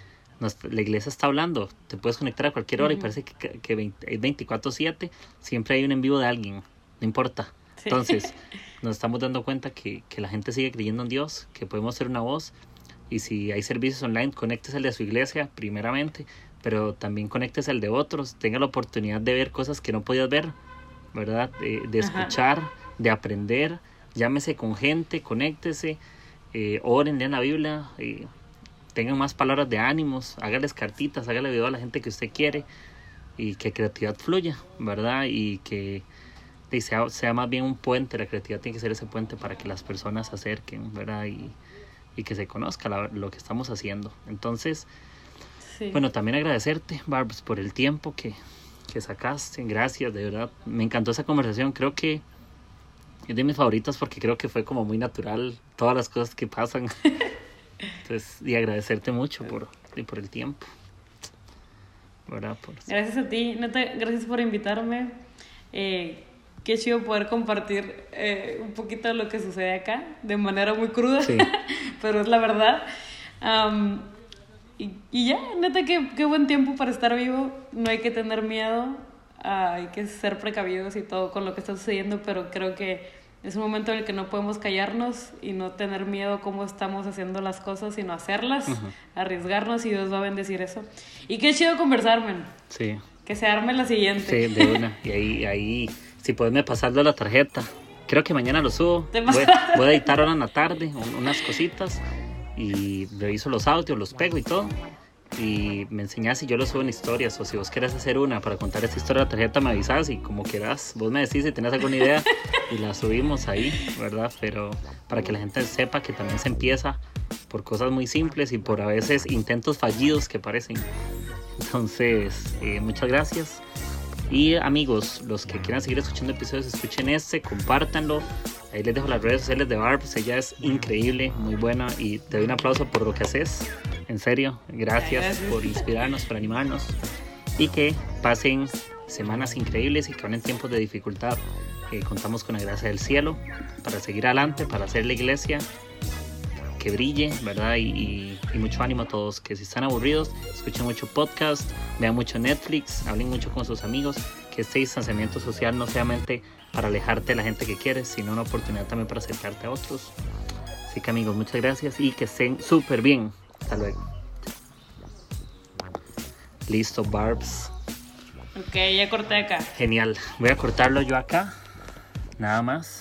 la iglesia está hablando, te puedes conectar a cualquier hora y parece que, que, 24/7 siempre hay un en vivo de alguien, no importa. Entonces, [LAUGHS] nos estamos dando cuenta que, que, la gente sigue creyendo en Dios, que podemos ser una voz. Y si hay servicios online, conéctese al de su iglesia, primeramente, pero también conéctese al de otros. Tenga la oportunidad de ver cosas que no podías ver, ¿verdad? De, escuchar, de aprender. Llámese con gente, conéctese, eh, oren, lean la Biblia, eh, tengan más palabras de ánimos, hágales cartitas, hágale video a la gente que usted quiere y que creatividad fluya, ¿verdad? Y que y sea, sea más bien un puente, la creatividad tiene que ser ese puente para que las personas se acerquen, ¿verdad? Y, y que se conozca lo que estamos haciendo. Entonces, bueno, también agradecerte, Barbs, por el tiempo que, que sacaste. Gracias, de verdad. Me encantó esa conversación. Creo que es de mis favoritas porque creo que fue como muy natural todas las cosas que pasan. [LAUGHS] Entonces, y agradecerte mucho por, por el tiempo. ¿verdad? Gracias a ti, gracias por invitarme. Eh, qué chido poder compartir eh, un poquito de lo que sucede acá, de manera muy cruda, [LAUGHS] pero es la verdad. y, y, ya, neta, qué, qué buen tiempo para estar vivo, no hay que tener miedo, hay que ser precavidos y todo con lo que está sucediendo, pero creo que es un momento en el que no podemos callarnos y no tener miedo a cómo estamos haciendo las cosas, sino hacerlas, arriesgarnos y Dios va a bendecir eso. Y qué chido conversar, man. Sí. Que se arme la siguiente. Sí, de una. Y ahí, ahí si puedes pasarlo a la tarjeta. Creo que mañana lo subo. Voy, a editar ahora en la tarde unas cositas y reviso los audios, los pego y todo. Y me enseñas si yo lo subo en historias o si vos querés hacer una para contar esta historia de la tarjeta me avisas y como quieras. Vos me decís si tenés alguna idea [LAUGHS] y la subimos ahí, ¿verdad? Pero para que la gente sepa que también se empieza por cosas muy simples y por a veces intentos fallidos que parecen. Entonces, eh, muchas gracias. Y amigos, los que quieran seguir escuchando episodios, escuchen este, compártanlo. Ahí les dejo las redes sociales de Barbs, ella es increíble, muy buena y te doy un aplauso por lo que haces. En serio, gracias, por inspirarnos, por animarnos y que pasen semanas increíbles y que en tiempos de dificultad. Eh, contamos con la gracia del cielo para seguir adelante, para hacer la iglesia que brille, ¿verdad? Y, mucho ánimo a todos, que si están aburridos, escuchen mucho podcast, vean mucho Netflix, hablen mucho con sus amigos, que este distanciamiento social no sea mente para alejarte de la gente que quieres, sino una oportunidad también para acercarte a otros. Así que amigos, muchas gracias y que estén súper bien. Hasta luego. Listo, Barbs. Ok, ya corté acá. Genial. Voy a cortarlo yo acá. Nada más.